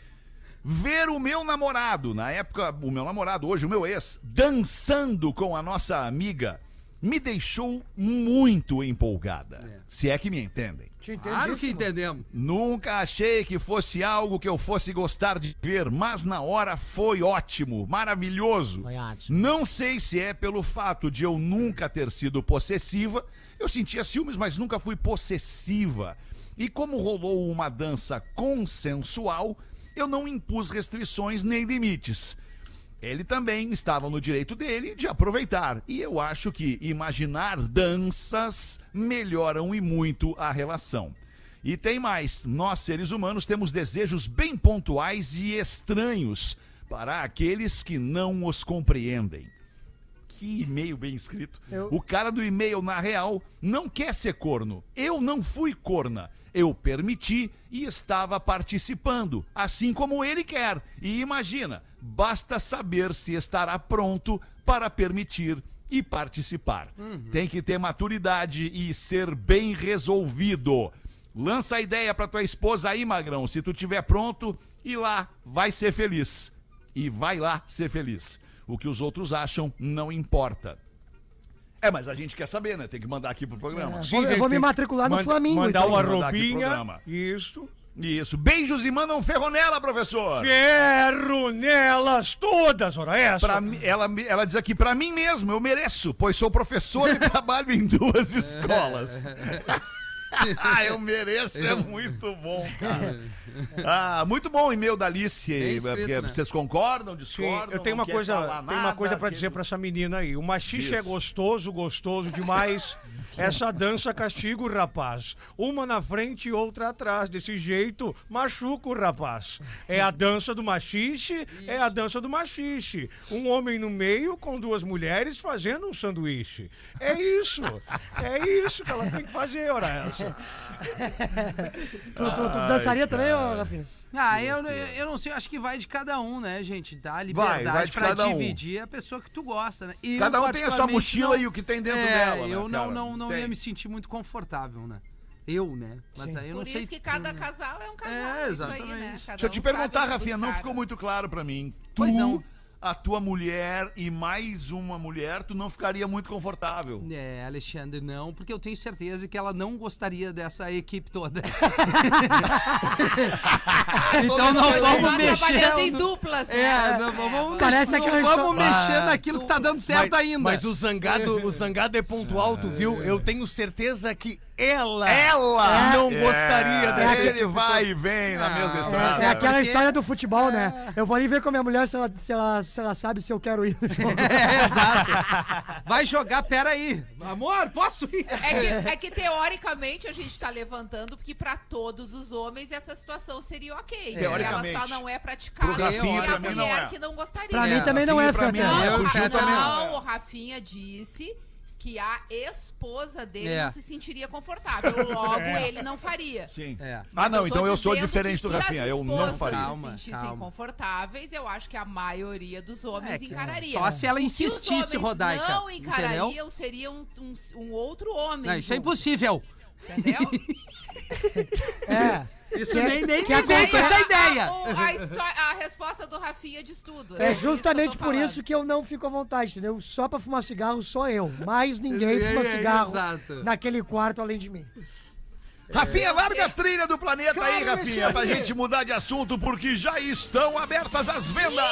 [laughs] Ver o meu namorado, na época, o meu namorado, hoje o meu ex, dançando com a nossa amiga, me deixou muito empolgada. Se é que me entendem. Claro que entendemos. Nunca achei que fosse algo que eu fosse gostar de ver, mas na hora foi ótimo, maravilhoso. Foi ótimo. Não sei se é pelo fato de eu nunca ter sido possessiva. Eu sentia ciúmes, mas nunca fui possessiva. E como rolou uma dança consensual, eu não impus restrições nem limites. Ele também estava no direito dele de aproveitar. E eu acho que imaginar danças melhoram e muito a relação. E tem mais: nós seres humanos temos desejos bem pontuais e estranhos para aqueles que não os compreendem. Que e-mail bem escrito. Eu- O cara do e-mail, na real, não quer ser corno. Eu não fui corna. Eu permiti e estava participando, assim como ele quer. E imagina, basta saber se estará pronto para permitir e participar. Tem que ter maturidade e ser bem resolvido. Lança a ideia para tua esposa aí, Magrão. Se tu tiver pronto, e lá vai ser feliz. E vai lá ser feliz. O que os outros acham não importa. É, mas a gente quer saber, né? Tem que mandar aqui pro programa. É. Vou- eu vou me matricular no Manda- Flamingo, Mandar então. uma Mandar aqui pro roupinha. programa. Isso. Isso. Beijos e mandam ferronela, professor. Ferro nelas todas, ora essa. Pra ela, ela diz aqui, pra mim mesmo, eu mereço, pois sou professor e [laughs] trabalho em duas escolas. [laughs] ah, [laughs] eu mereço, é muito bom, cara. Ah, muito bom o e-mail da Alice. Escrito, porque né? Vocês concordam, Sim, discordam? eu tenho uma coisa, tenho uma coisa para quer- dizer para essa menina aí. O machixe é gostoso, gostoso demais. [laughs] Essa dança castiga o rapaz. Uma na frente e outra atrás. Desse jeito, machuca o rapaz. É a dança do machixe, é a dança do machixe. Um homem no meio com duas mulheres fazendo um sanduíche. É isso. É isso que ela tem que fazer, ora essa. [laughs] Tu, tu, tu dançaria também, ô, Rafinha? Ah, eu, eu, eu não sei, eu acho que vai de cada um, né, gente? Dá vai liberdade de pra cada um. dividir a pessoa que tu gosta, né? Eu, Cada um tem a sua mochila não- e o que tem dentro é, dela, né, Eu não, cara? não, não Tem. ia me sentir muito confortável, né? Eu, né? Mas aí eu Por não sei. isso que cada [laughs] casal é um casal. É, É, isso aí, exatamente. né? Deixa eu te um perguntar, Rafinha, não ficou muito claro pra mim. Tu, Pois não. A tua mulher e mais uma mulher, tu não ficaria muito confortável. É, Alexandre, não, porque eu tenho certeza que ela não gostaria dessa equipe toda. [laughs] [laughs] então não vamos Tá mexer. trabalhando em duplas, né? É, não vamos, Parece não aquela vamos mexer Ah. naquilo que tá dando certo mas, ainda. Mas o zangado, o zangado é pontual, tu viu? Eu tenho certeza que ela, Ela não É, gostaria da Ele vai e vem na mesma estrada. É aquela porque- história do futebol, né? Eu vou ali ver com a minha mulher se ela, se ela, se ela sabe se eu quero ir no [laughs] jogo. É, exato. Vai jogar, peraí. Amor, posso ir? É que, é que, teoricamente a gente tá levantando porque pra todos os homens essa situação seria ok. Teoricamente. Ela só não é praticável Pro Rafinha, pra a mim, não mulher é. que não gostaria. Pra É, mim também não é, mim, não. não, o Rafinha disse que a esposa dele É. não se sentiria confortável. Logo, [laughs] ele não faria. Sim. É. Ah, não, tô então eu sou diferente do se Rafinha. Eu não faria. Calma, se sentissem calma. confortáveis, eu acho que a maioria dos homens É que encararia. só se ela insistisse, homens Rodaica, não entendeu? encarariam seria um, um, um outro homem. Não, isso é impossível. Entendeu? [laughs] É. Isso Que- nem, nem que me essa ideia. A, o- a a resposta do Rafinha diz tudo. É isso eu justamente tô por falando. isso que eu não fico à vontade, entendeu? Só pra fumar cigarro sou eu. Mais [laughs] ninguém É, fuma é, cigarro exato. naquele quarto além de mim. Rafinha, larga a trilha do planeta aí, Claro, Rafinha, pra gente mudar de assunto, porque já estão abertas as vendas.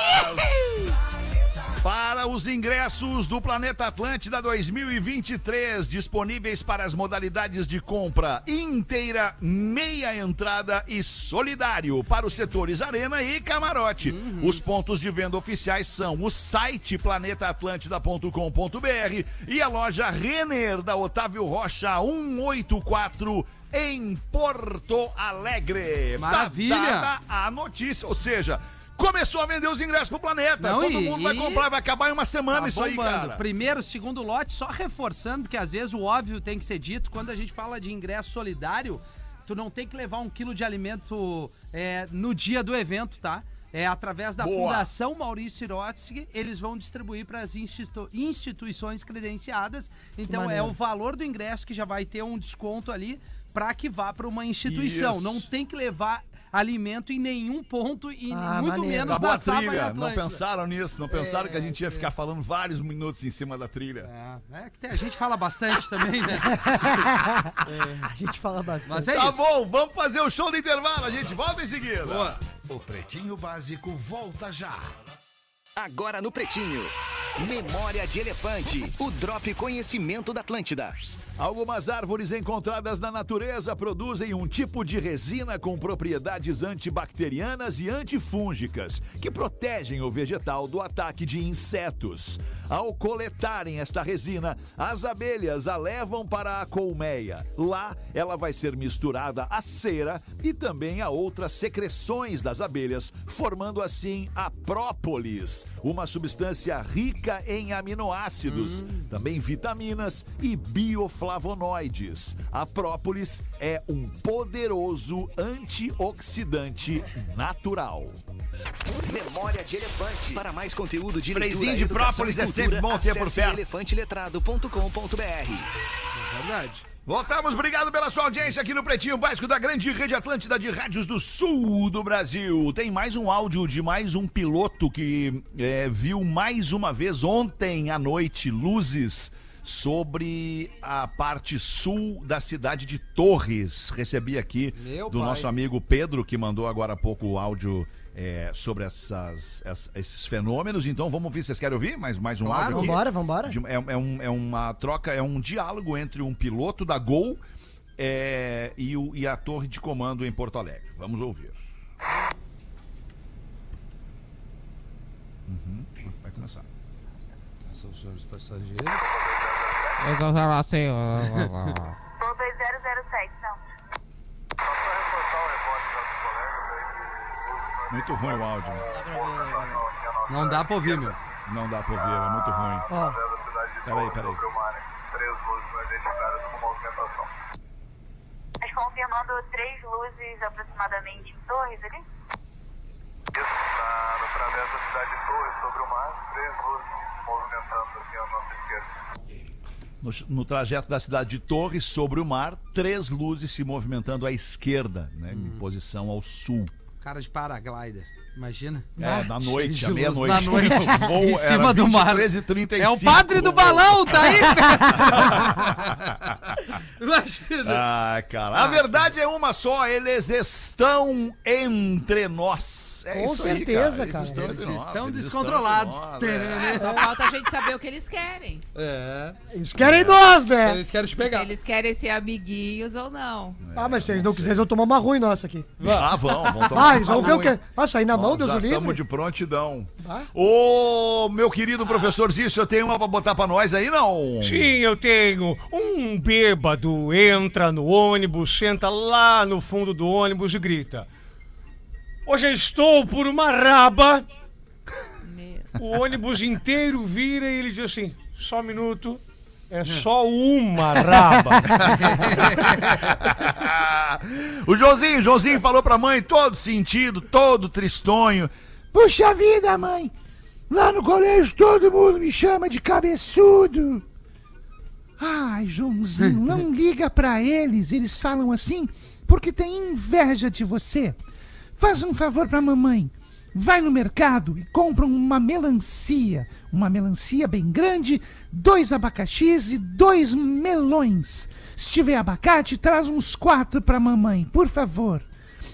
Para os ingressos do Planeta Atlântida 2023, disponíveis para as modalidades de compra inteira, meia entrada e solidário para os setores Arena e Camarote. Os pontos de venda oficiais são o site planetaatlântida.com.br e a loja Renner da Otávio Rocha 184 em Porto Alegre. Maravilha. Tá a notícia, ou seja, começou a vender os ingressos pro planeta. Não, Todo e- mundo vai e- comprar, vai acabar em uma semana Tá isso aí, bombando. cara. Primeiro, segundo lote, só reforçando, porque às vezes o óbvio tem que ser dito. Quando a gente fala de ingresso solidário, tu não tem que levar um quilo de alimento é, no dia do evento, tá? É através da Boa. Fundação Maurício Sirotsky, eles vão distribuir para as institu- instituições credenciadas. Então é o valor do ingresso que já vai ter um desconto ali para que vá para uma instituição. Isso. Não tem que levar alimento em nenhum ponto e Ah, muito maneiro. menos Acabou na a Saba e trilha. Não pensaram nisso, não pensaram que a gente ia ficar falando vários minutos em cima da trilha. É, é que tem- a gente fala bastante também, né? [laughs] A gente fala bastante. Mas é tá isso. bom, vamos fazer o show do intervalo, a gente volta em seguida. Boa. O Pretinho Básico volta já. Agora no Pretinho. Memória de Elefante. O Drop Conhecimento da Atlântida. Algumas árvores encontradas na natureza produzem um tipo de resina com propriedades antibacterianas e antifúngicas que protegem o vegetal do ataque de insetos. Ao coletarem esta resina, as abelhas a levam para a colmeia. Lá, ela vai ser misturada à cera e também a outras secreções das abelhas, formando assim a própolis, uma substância rica em aminoácidos, também vitaminas e bioflavonoides. A própolis é um poderoso antioxidante natural. Memória de Elefante. Para mais conteúdo de leitura, de própolis e é sempre bom ter por perto. elefanteletrado.com.br. Verdade. Voltamos, obrigado pela sua audiência aqui no Pretinho Básico da grande rede Atlântida de rádios do sul do Brasil. Tem mais um áudio de mais um piloto que é, viu mais uma vez ontem à noite luzes sobre a parte sul da cidade de Torres. Recebi aqui Meu do pai. nosso amigo Pedro, que mandou agora há pouco o áudio é, sobre essas, ess- esses fenômenos. Então vamos ouvir, vocês querem ouvir mais, mais um Claro. áudio aqui? Vambora, vambora. De- É, é um- é uma troca, é um diálogo entre um piloto da Gol é, e, o- e a torre de comando em Porto Alegre. Vamos ouvir. Uhum, Vai começar. São os senhores passageiros. Tô 2007, não. Muito ruim o áudio. Não dá pra ouvir, meu. Não dá pra ouvir, é muito ruim. Ó, Peraí, peraí. Mas confirmando três luzes aproximadamente em torres ali? Isso, na, no da cidade de Torres, sobre o mar, três luzes movimentando aqui à nossa esquerda. No, no trajeto da cidade de Torres, sobre o mar, três luzes se movimentando à esquerda, né, em posição ao sul. Cara de paraglider. Imagina. É, da noite, à meia-noite. Da noite. O voo em era cima do mar. 23h35. É o padre do balão, tá aí? [laughs] Imagina. Ah, cara. A verdade é uma só, eles estão entre nós. É Com isso aí, certeza, Eles cara. estão, Eles entre nós, estão eles descontrolados. entre nós, é. É, só falta a gente saber o que eles querem. É. Eles querem nós, né? Eles querem te Se pegar. eles querem ser amiguinhos ou não. Ah, mas se eles não quiserem, eles vão tomar uma ruim nossa aqui. Ah, vão, vão tomar Ah, eles vão ver o quê? Ah, sair na mão, Deus o livre. estamos de prontidão. Ah. Ô, meu querido professor Zício, eu tenho uma pra botar pra nós aí, não? Sim, eu tenho. Um bêbado entra no ônibus, senta lá no fundo do ônibus e grita: Hoje estou por uma raba. Meu. O ônibus inteiro vira e ele diz assim: Só um minuto. É só uma raba. [laughs] o Joãozinho, Joãozinho falou pra mãe, todo sentido, todo tristonho. Puxa vida, mãe. Lá no colégio todo mundo me chama de cabeçudo. Ai, Joãozinho, não [laughs] liga pra eles. Eles falam assim porque tem inveja de você. Faz um favor pra mamãe. Vai no mercado e compra uma melancia. Uma melancia bem grande, dois abacaxis e dois melões. Se tiver abacate, traz uns quatro pra mamãe, por favor.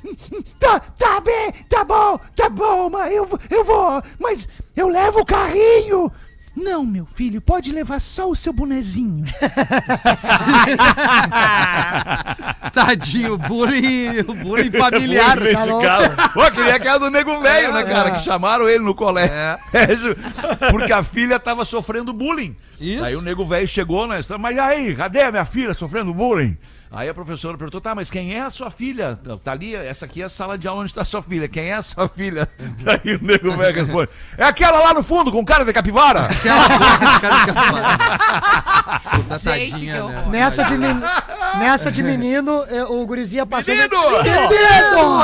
[laughs] Tá, tá bem, tá bom, tá bom, mãe, eu, eu vou, mas eu levo o carrinho. Não, meu filho, pode levar só o seu bonezinho. [laughs] Tadinho, bullying, o bullying [laughs] familiar. Tá louco? Pô, queria aquela do nego velho, né, cara? Que chamaram ele no colégio. [laughs] Porque a filha tava sofrendo bullying. Isso. Aí o nego velho chegou estrada, mas e aí, cadê a minha filha sofrendo bullying? Aí a professora perguntou, tá, mas quem é a sua filha? Tá ali, essa aqui é a sala de aula onde está a sua filha. Quem é a sua filha? [laughs] Aí o nego velho responde, é aquela lá no fundo com cara de capivara. [laughs] [laughs] Puta Gente, tadinha, que né? horror. Nessa de, men... Nessa de menino, eh, o gurizinha passando... Menino! Menino!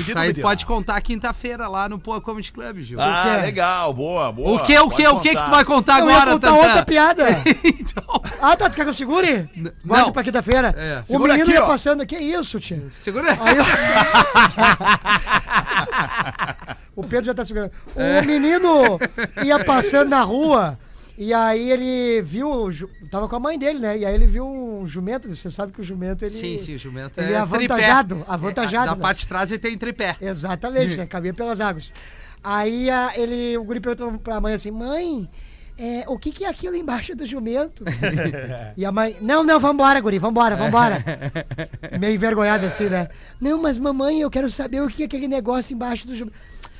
Isso aí tu pode contar quinta-feira lá no Pô Comedy Club, Gil. Ah, quê? legal, boa, boa. o que, o que, o que que tu vai contar agora, contar Tantã? outra piada. então, Ah, tá, tu quer que eu segure? Guarde não. pra quinta-feira. É. O menino aqui, ia ó. passando... Que isso, tia? segura Aí [laughs] o Pedro já tá segurando. O É. menino [laughs] ia passando na rua e aí ele viu. Tava com a mãe dele, né? E aí ele viu um jumento. Você sabe que o jumento ele. Sim, sim, o jumento ele é é avantajado. tripé. Avantajado. Da né? parte de trás ele tem tripé. Exatamente, né? Cabia pelas águas. Aí a- ele, o guri perguntou pra mãe assim: mãe. É, o que, que é aquilo embaixo do jumento? [laughs] [laughs] e a mãe, não, não, vambora, guri, vambora, vambora. [laughs] Meio envergonhada assim, né? Não, mas mamãe, eu quero saber o que é aquele negócio embaixo do jumento.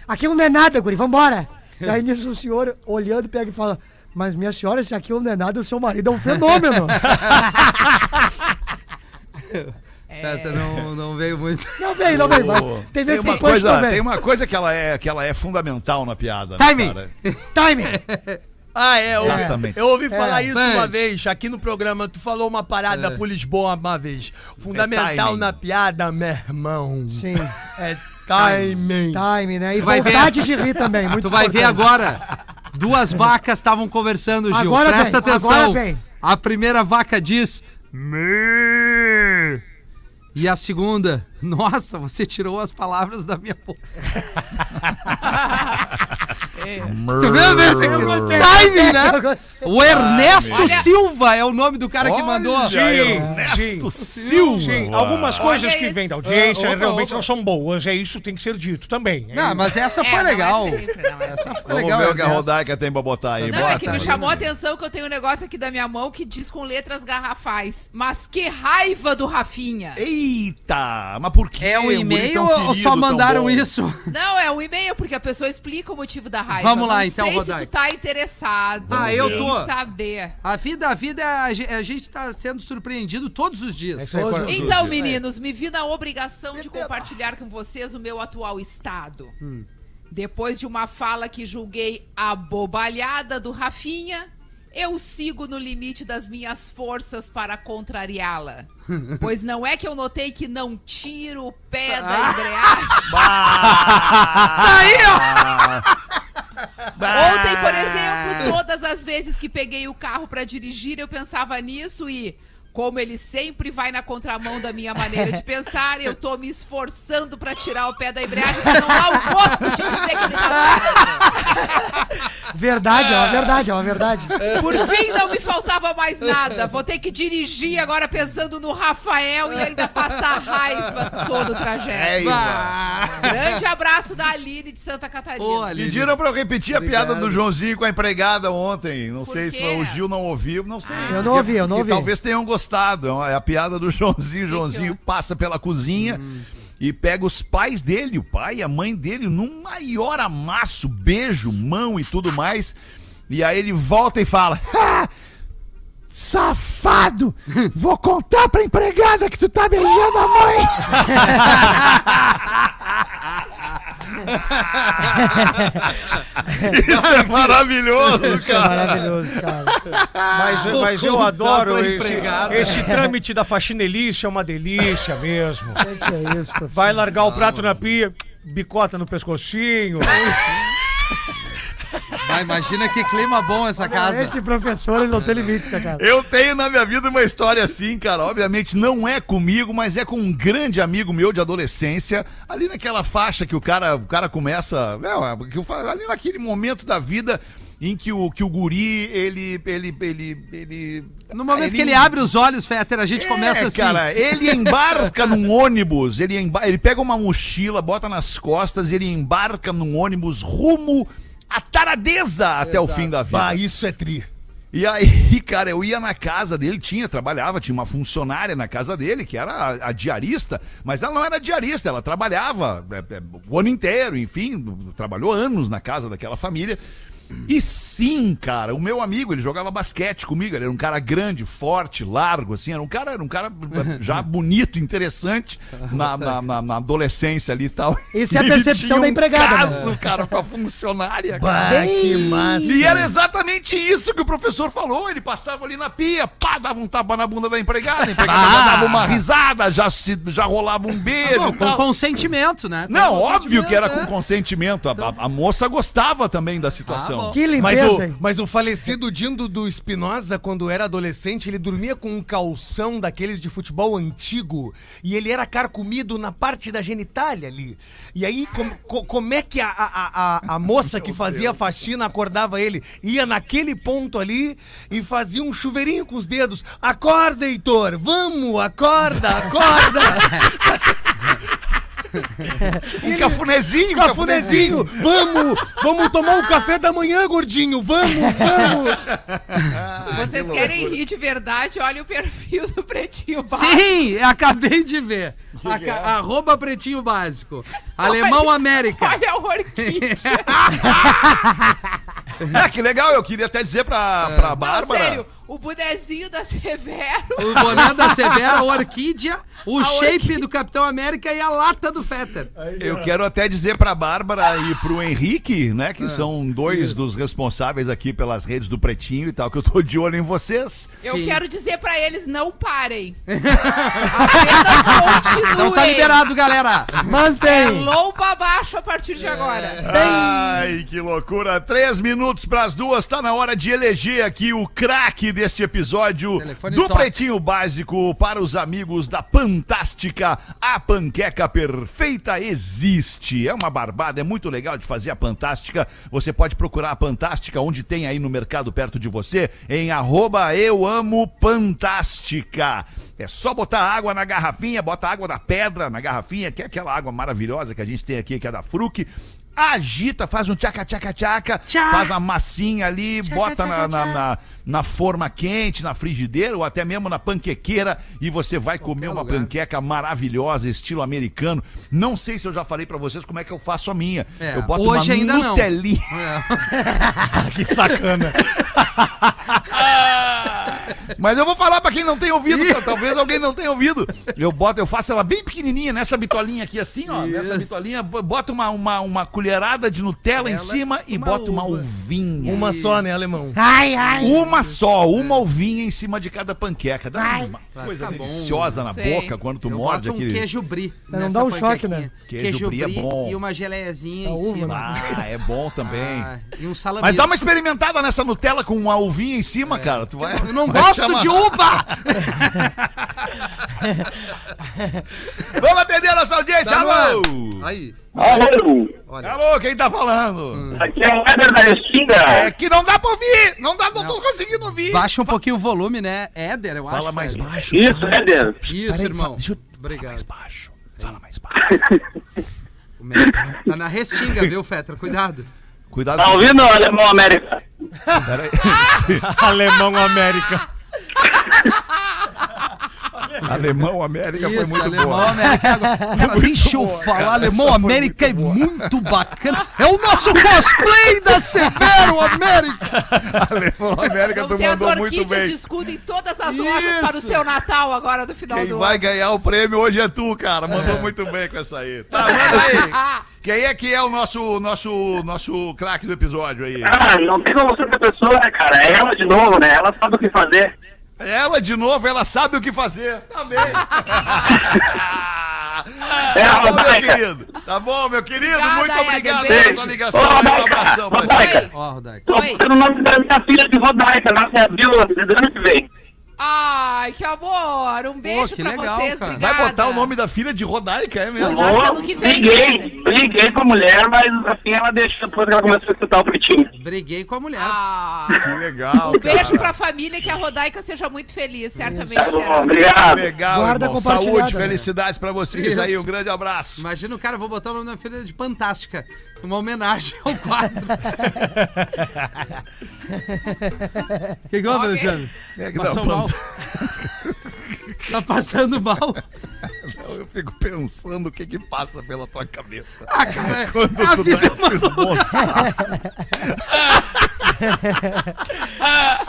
Aquilo não é nada, guri, vambora. E aí nisso o senhor, olhando, pega e fala, mas minha senhora, se aquilo não é nada, o seu marido é um fenômeno. Petra não, não veio muito. não vem, não mas Ô, tem Tem vezes que uma, o punch coisa, tem uma coisa que ela é, que ela é fundamental na piada. né, Timing. cara? Timing. Ah, é. Eu, Exatamente. eu ouvi falar É. isso É. uma vez, aqui no programa. Tu falou uma parada É. pro Lisboa uma vez. Fundamental timing. na piada, meu irmão. Sim, É timing. timing, né? E vai ver. vontade de rir também, [laughs] muito Tu vai ver importante. agora. Duas vacas estavam conversando, Gil. Agora Presta vem, atenção. agora vem. A primeira vaca diz. "Mê". E a segunda, nossa, você tirou as palavras da minha boca. [laughs] Tu viu? Eu gostei. Timing, né? O Ernesto Olha- Silva é o nome do cara que mandou. Olha, Ernesto Silva. Sim, algumas coisas Olha que vêm da audiência Ah, opa, realmente opa. não são boas. É isso tem que ser dito também. hein? Não, mas essa É, foi não é legal. sempre, não é Essa foi Vamos legal. ver o que a Ernesto. Rodaica tem pra botar aí. Não, Bota é que me chamou a atenção que eu tenho um negócio aqui da minha mão que diz com letras garrafais. Mas que raiva do Rafinha! Eita, mas por que? É um guri e-mail tão ou querido, só tão mandaram bom? isso? Não, é um e-mail, porque a pessoa explica o motivo da raiva. Vamos lá, Não então, sei se Rodaica. tu tá interessado Ah, eu em tô. saber. A vida, a vida, a ge- a gente tá sendo surpreendido todos os dias. É Todos os Então, meninos, me vi na obrigação de compartilhar com vocês o meu atual estado. Hum. Depois de uma fala que julguei abobalhada do Rafinha, eu sigo no limite das minhas forças para contrariá-la. [laughs] pois não é que eu notei que não tiro o pé Ah. da embreagem. [laughs] Tá aí, ó! [laughs] Ontem, por exemplo, todas as vezes que peguei o carro pra dirigir, eu pensava nisso e, como ele sempre vai na contramão da minha maneira de pensar, eu tô me esforçando pra tirar o pé da embreagem pra não dar o gosto de dizer que ele tá certo. Verdade, é uma verdade, é uma verdade. Por fim, não me faltava mais nada. Vou ter que dirigir agora pensando no Rafael e ainda passar raiva todo o trajeto. É. Grande abraço da Aline de Santa Catarina. Ô, Aline. Pediram pra eu repetir a piada Obrigado. do Joãozinho com a empregada ontem. Não Por sei se quê? o Gil não ouviu, não sei. Eu não ouvi, eu não Que ouvi. Talvez tenham gostado. É É a piada do [laughs] Joãozinho. Joãozinho passa pela cozinha e pega os pais dele, o pai e a mãe dele, num maior amasso, beijo, mão e tudo mais. E aí ele volta e fala: "Ah, Safado! Vou contar pra empregada que tu tá beijando a mãe! [laughs] Isso é maravilhoso, Isso é cara! maravilhoso, cara. Mas, mas eu adoro esse, esse trâmite da faxinelice, é uma delícia mesmo. O que que é isso, professor? Vai largar o prato na pia, bicota no pescocinho. [laughs] Vai, imagina que clima bom essa casa. Esse professor, ele não tem limites, né, cara? Eu tenho na minha vida uma história assim, cara. Obviamente não é comigo, mas é com um grande amigo meu de adolescência. Ali naquela faixa que o cara, o cara começa. É, falo, ali naquele momento da vida em que o, que o guri, ele. ele, ele, ele No momento que ele abre os olhos, Fetter, a gente começa é, assim. cara, ele embarca num [laughs] ônibus, ele, emba- ele pega uma mochila, bota nas costas e ele embarca num ônibus rumo à taradeza até o fim da vida. Bah, isso é tri. E aí, [laughs] cara, eu ia na casa dele, tinha, trabalhava, tinha uma funcionária na casa dele, que era a, a diarista, mas ela não era diarista, ela trabalhava é, é, o ano inteiro, enfim, trabalhou anos na casa daquela família. E sim, cara, o meu amigo, ele jogava basquete comigo, ele era um cara grande, forte, largo, assim, era um cara, era um cara [laughs] já bonito, interessante na, na, na- na adolescência ali e tal. Isso é a percepção tinha da um empregada, né? caso, cara, com a funcionária, cara. Bah, que massa. E era exatamente isso que o professor falou. Ele passava ali na pia, pá, dava um tapa na bunda da empregada, a empregada Ah. dava uma risada, já, se, já rolava um beijo. Bom, e com tal. consentimento, né? Com Não, óbvio que era com consentimento, consentimento. A, a- a moça gostava também da situação. Ah, Que Mas limpeza, o, hein? mas o falecido Dindo do Espinosa, quando era adolescente, ele dormia com um calção daqueles de futebol antigo e ele era carcomido na parte da genitália ali. E aí, com- co- como é que a, a, a, a moça que fazia a faxina acordava ele? Ia naquele ponto ali e fazia um chuveirinho com os dedos. Acorda, Heitor! Vamos, acorda, acorda! [laughs] [laughs] Um cafunézinho, um Cafunézinho! Vamos! Vamos tomar um café da manhã, gordinho! Vamos, vamos! [laughs] Vocês querem rir de verdade? Olha o perfil do Pretinho Básico. Sim, acabei de ver. Aca- Arroba Pretinho Básico. Alemão América. Olha a orquídea. [laughs] Ah, que legal, eu queria até dizer pra, pra Não, Bárbara. sério, o bonezinho da Severo. O boné da Severa, a orquídea, o [laughs] A shape orquídea. do Capitão América e a lata do Fetter. Eu quero até dizer pra Bárbara e pro Henrique, né, que são dois dos responsáveis aqui pelas redes do Pretinho e tal, que eu tô de olho em vocês. Eu Sim. quero dizer pra eles, não parem. [laughs] Apenas continuem. Então tá liberado, galera. É Mantém! lomba abaixo a partir de agora. Ai, que loucura. Três minutos pras duas, tá na hora de eleger aqui o craque deste episódio Telefone do toca. Pretinho Básico para os amigos da Fantástica. A panqueca perfeita existe. É uma barbada, é muito legal de fazer a Fantástica. Você pode procurar a Fantástica onde tem aí no mercado perto de você, em arroba eu amo Fantástica. É só botar água na garrafinha, bota água da pedra na garrafinha, que é aquela água maravilhosa que a gente tem aqui, que é da Fruc. Agita, faz um tchaca, tchaca, tchaca, Tchá. faz a massinha ali, Tchaca, bota na, tchaca, na, tchá. na, na forma quente, na frigideira ou até mesmo na panquequeira e você vai comer uma lugar. panqueca maravilhosa, estilo americano. Não sei se eu já falei pra vocês como é que eu faço a minha. É, eu boto hoje uma ainda não. Nutelinha. [laughs] que sacana! [laughs] Mas eu vou falar pra quem não tem ouvido, tá? talvez alguém não tenha ouvido. Eu boto, eu faço ela bem pequenininha nessa bitolinha aqui assim, ó, nessa bitolinha, boto uma, uma, uma colherada de Nutella em Ela, cima e uma boto uma uva. uvinha. Uma só, né, alemão? Ai, ai! Uma só, uma uvinha em cima de cada panqueca. Dá Ai. uma Vai coisa bom. deliciosa na Sei. boca quando tu Eu morde boto um aquele. queijo brie. Não dá um choque, né? Queijo brie é bom. e uma geleiazinha em uva, cima. né? Ah, é bom também. Ah, e um salame. Mas dá uma experimentada nessa Nutella com uma uvinha em cima, cara. Tu vai. Eu não gosto chama- de uva! [laughs] Vamos atender a nossa audiência, Tá alô! Aí, Alô, olha. Alô, quem tá falando? aqui é o Éder da Restinga. É que não dá pra ouvir! Não dá, não, tô conseguindo ouvir! Baixa um pouquinho o volume, né? Éder, eu acho. Fala mais Éder. baixo. Isso, Éder. Isso, irmão. Deixa eu Obrigado. mais baixo. Fala mais baixo. [laughs] O médico Tá na restinga, viu, Fetra? Cuidado. Cuidado. Tá ouvindo, Alemão América? [laughs] Alemão América. [laughs] Alemão América foi Isso, muito Alemão boa. América. Cara, [laughs] deixa eu falar, Alemão América é muito bacana. É o nosso cosplay da Severo América. [laughs] Alemão América, tu mandou muito orquídeas bem. de escudo em todas as lojas Isso. para o seu Natal agora no final Quem do vai ano. ganhar o prêmio hoje é tu, cara. Mandou muito bem com essa aí. Tá, manda aí. [laughs] Quem é que é o nosso, nosso, nosso craque do episódio aí? Ah, não tem como ser outra pessoa, né, cara? É ela de novo, né? Ela sabe o que fazer. Ela, de novo, ela sabe o que fazer. Tá bem. É, [laughs] tá bom, meu querido. Tá bom, meu querido. Obrigada, muito obrigado pela tua ligação. Ô, Um Rodaica, abração pra ti. Rodaica. Ó, Rodaica. Tô botando o nome da minha filha de Rodaica, nasce abril do ano que vem. Ai, que amor. Um beijo que pra legal, vocês. cara. Obrigada. Vai botar o nome da filha de Rodaica, é mesmo? Ano que vem, briguei, né? briguei com a mulher, mas assim ela deixou depois que ela começou a escutar o pretinho. Briguei com a mulher. Ah, Que legal, um beijo cara. pra família, que a Rodaica seja muito feliz, certamente Tá bom, obrigado. Legal, Guarda irmão. Saúde, né? felicidades pra vocês Isso. aí. Um grande abraço. Imagina o cara, vou botar o nome da filha de Fantástica. Uma homenagem ao quadro. O [laughs] que que houve, Ok. Alexandre? É que não, mal? [laughs] tá passando mal? Não, eu fico pensando o que que passa pela tua cabeça. Ah, cara, [laughs] Quando a tu vida dá é uma esses.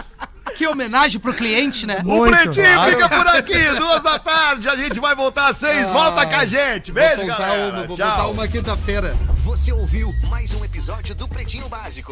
[laughs] Que homenagem pro cliente, né? O Muito. Pretinho fica por aqui, duas da tarde. A gente vai voltar às seis. Volta com a gente. Vou Beijo, contar galera. uma, vou Tchau. uma quinta-feira. Você ouviu mais um episódio do Pretinho Básico.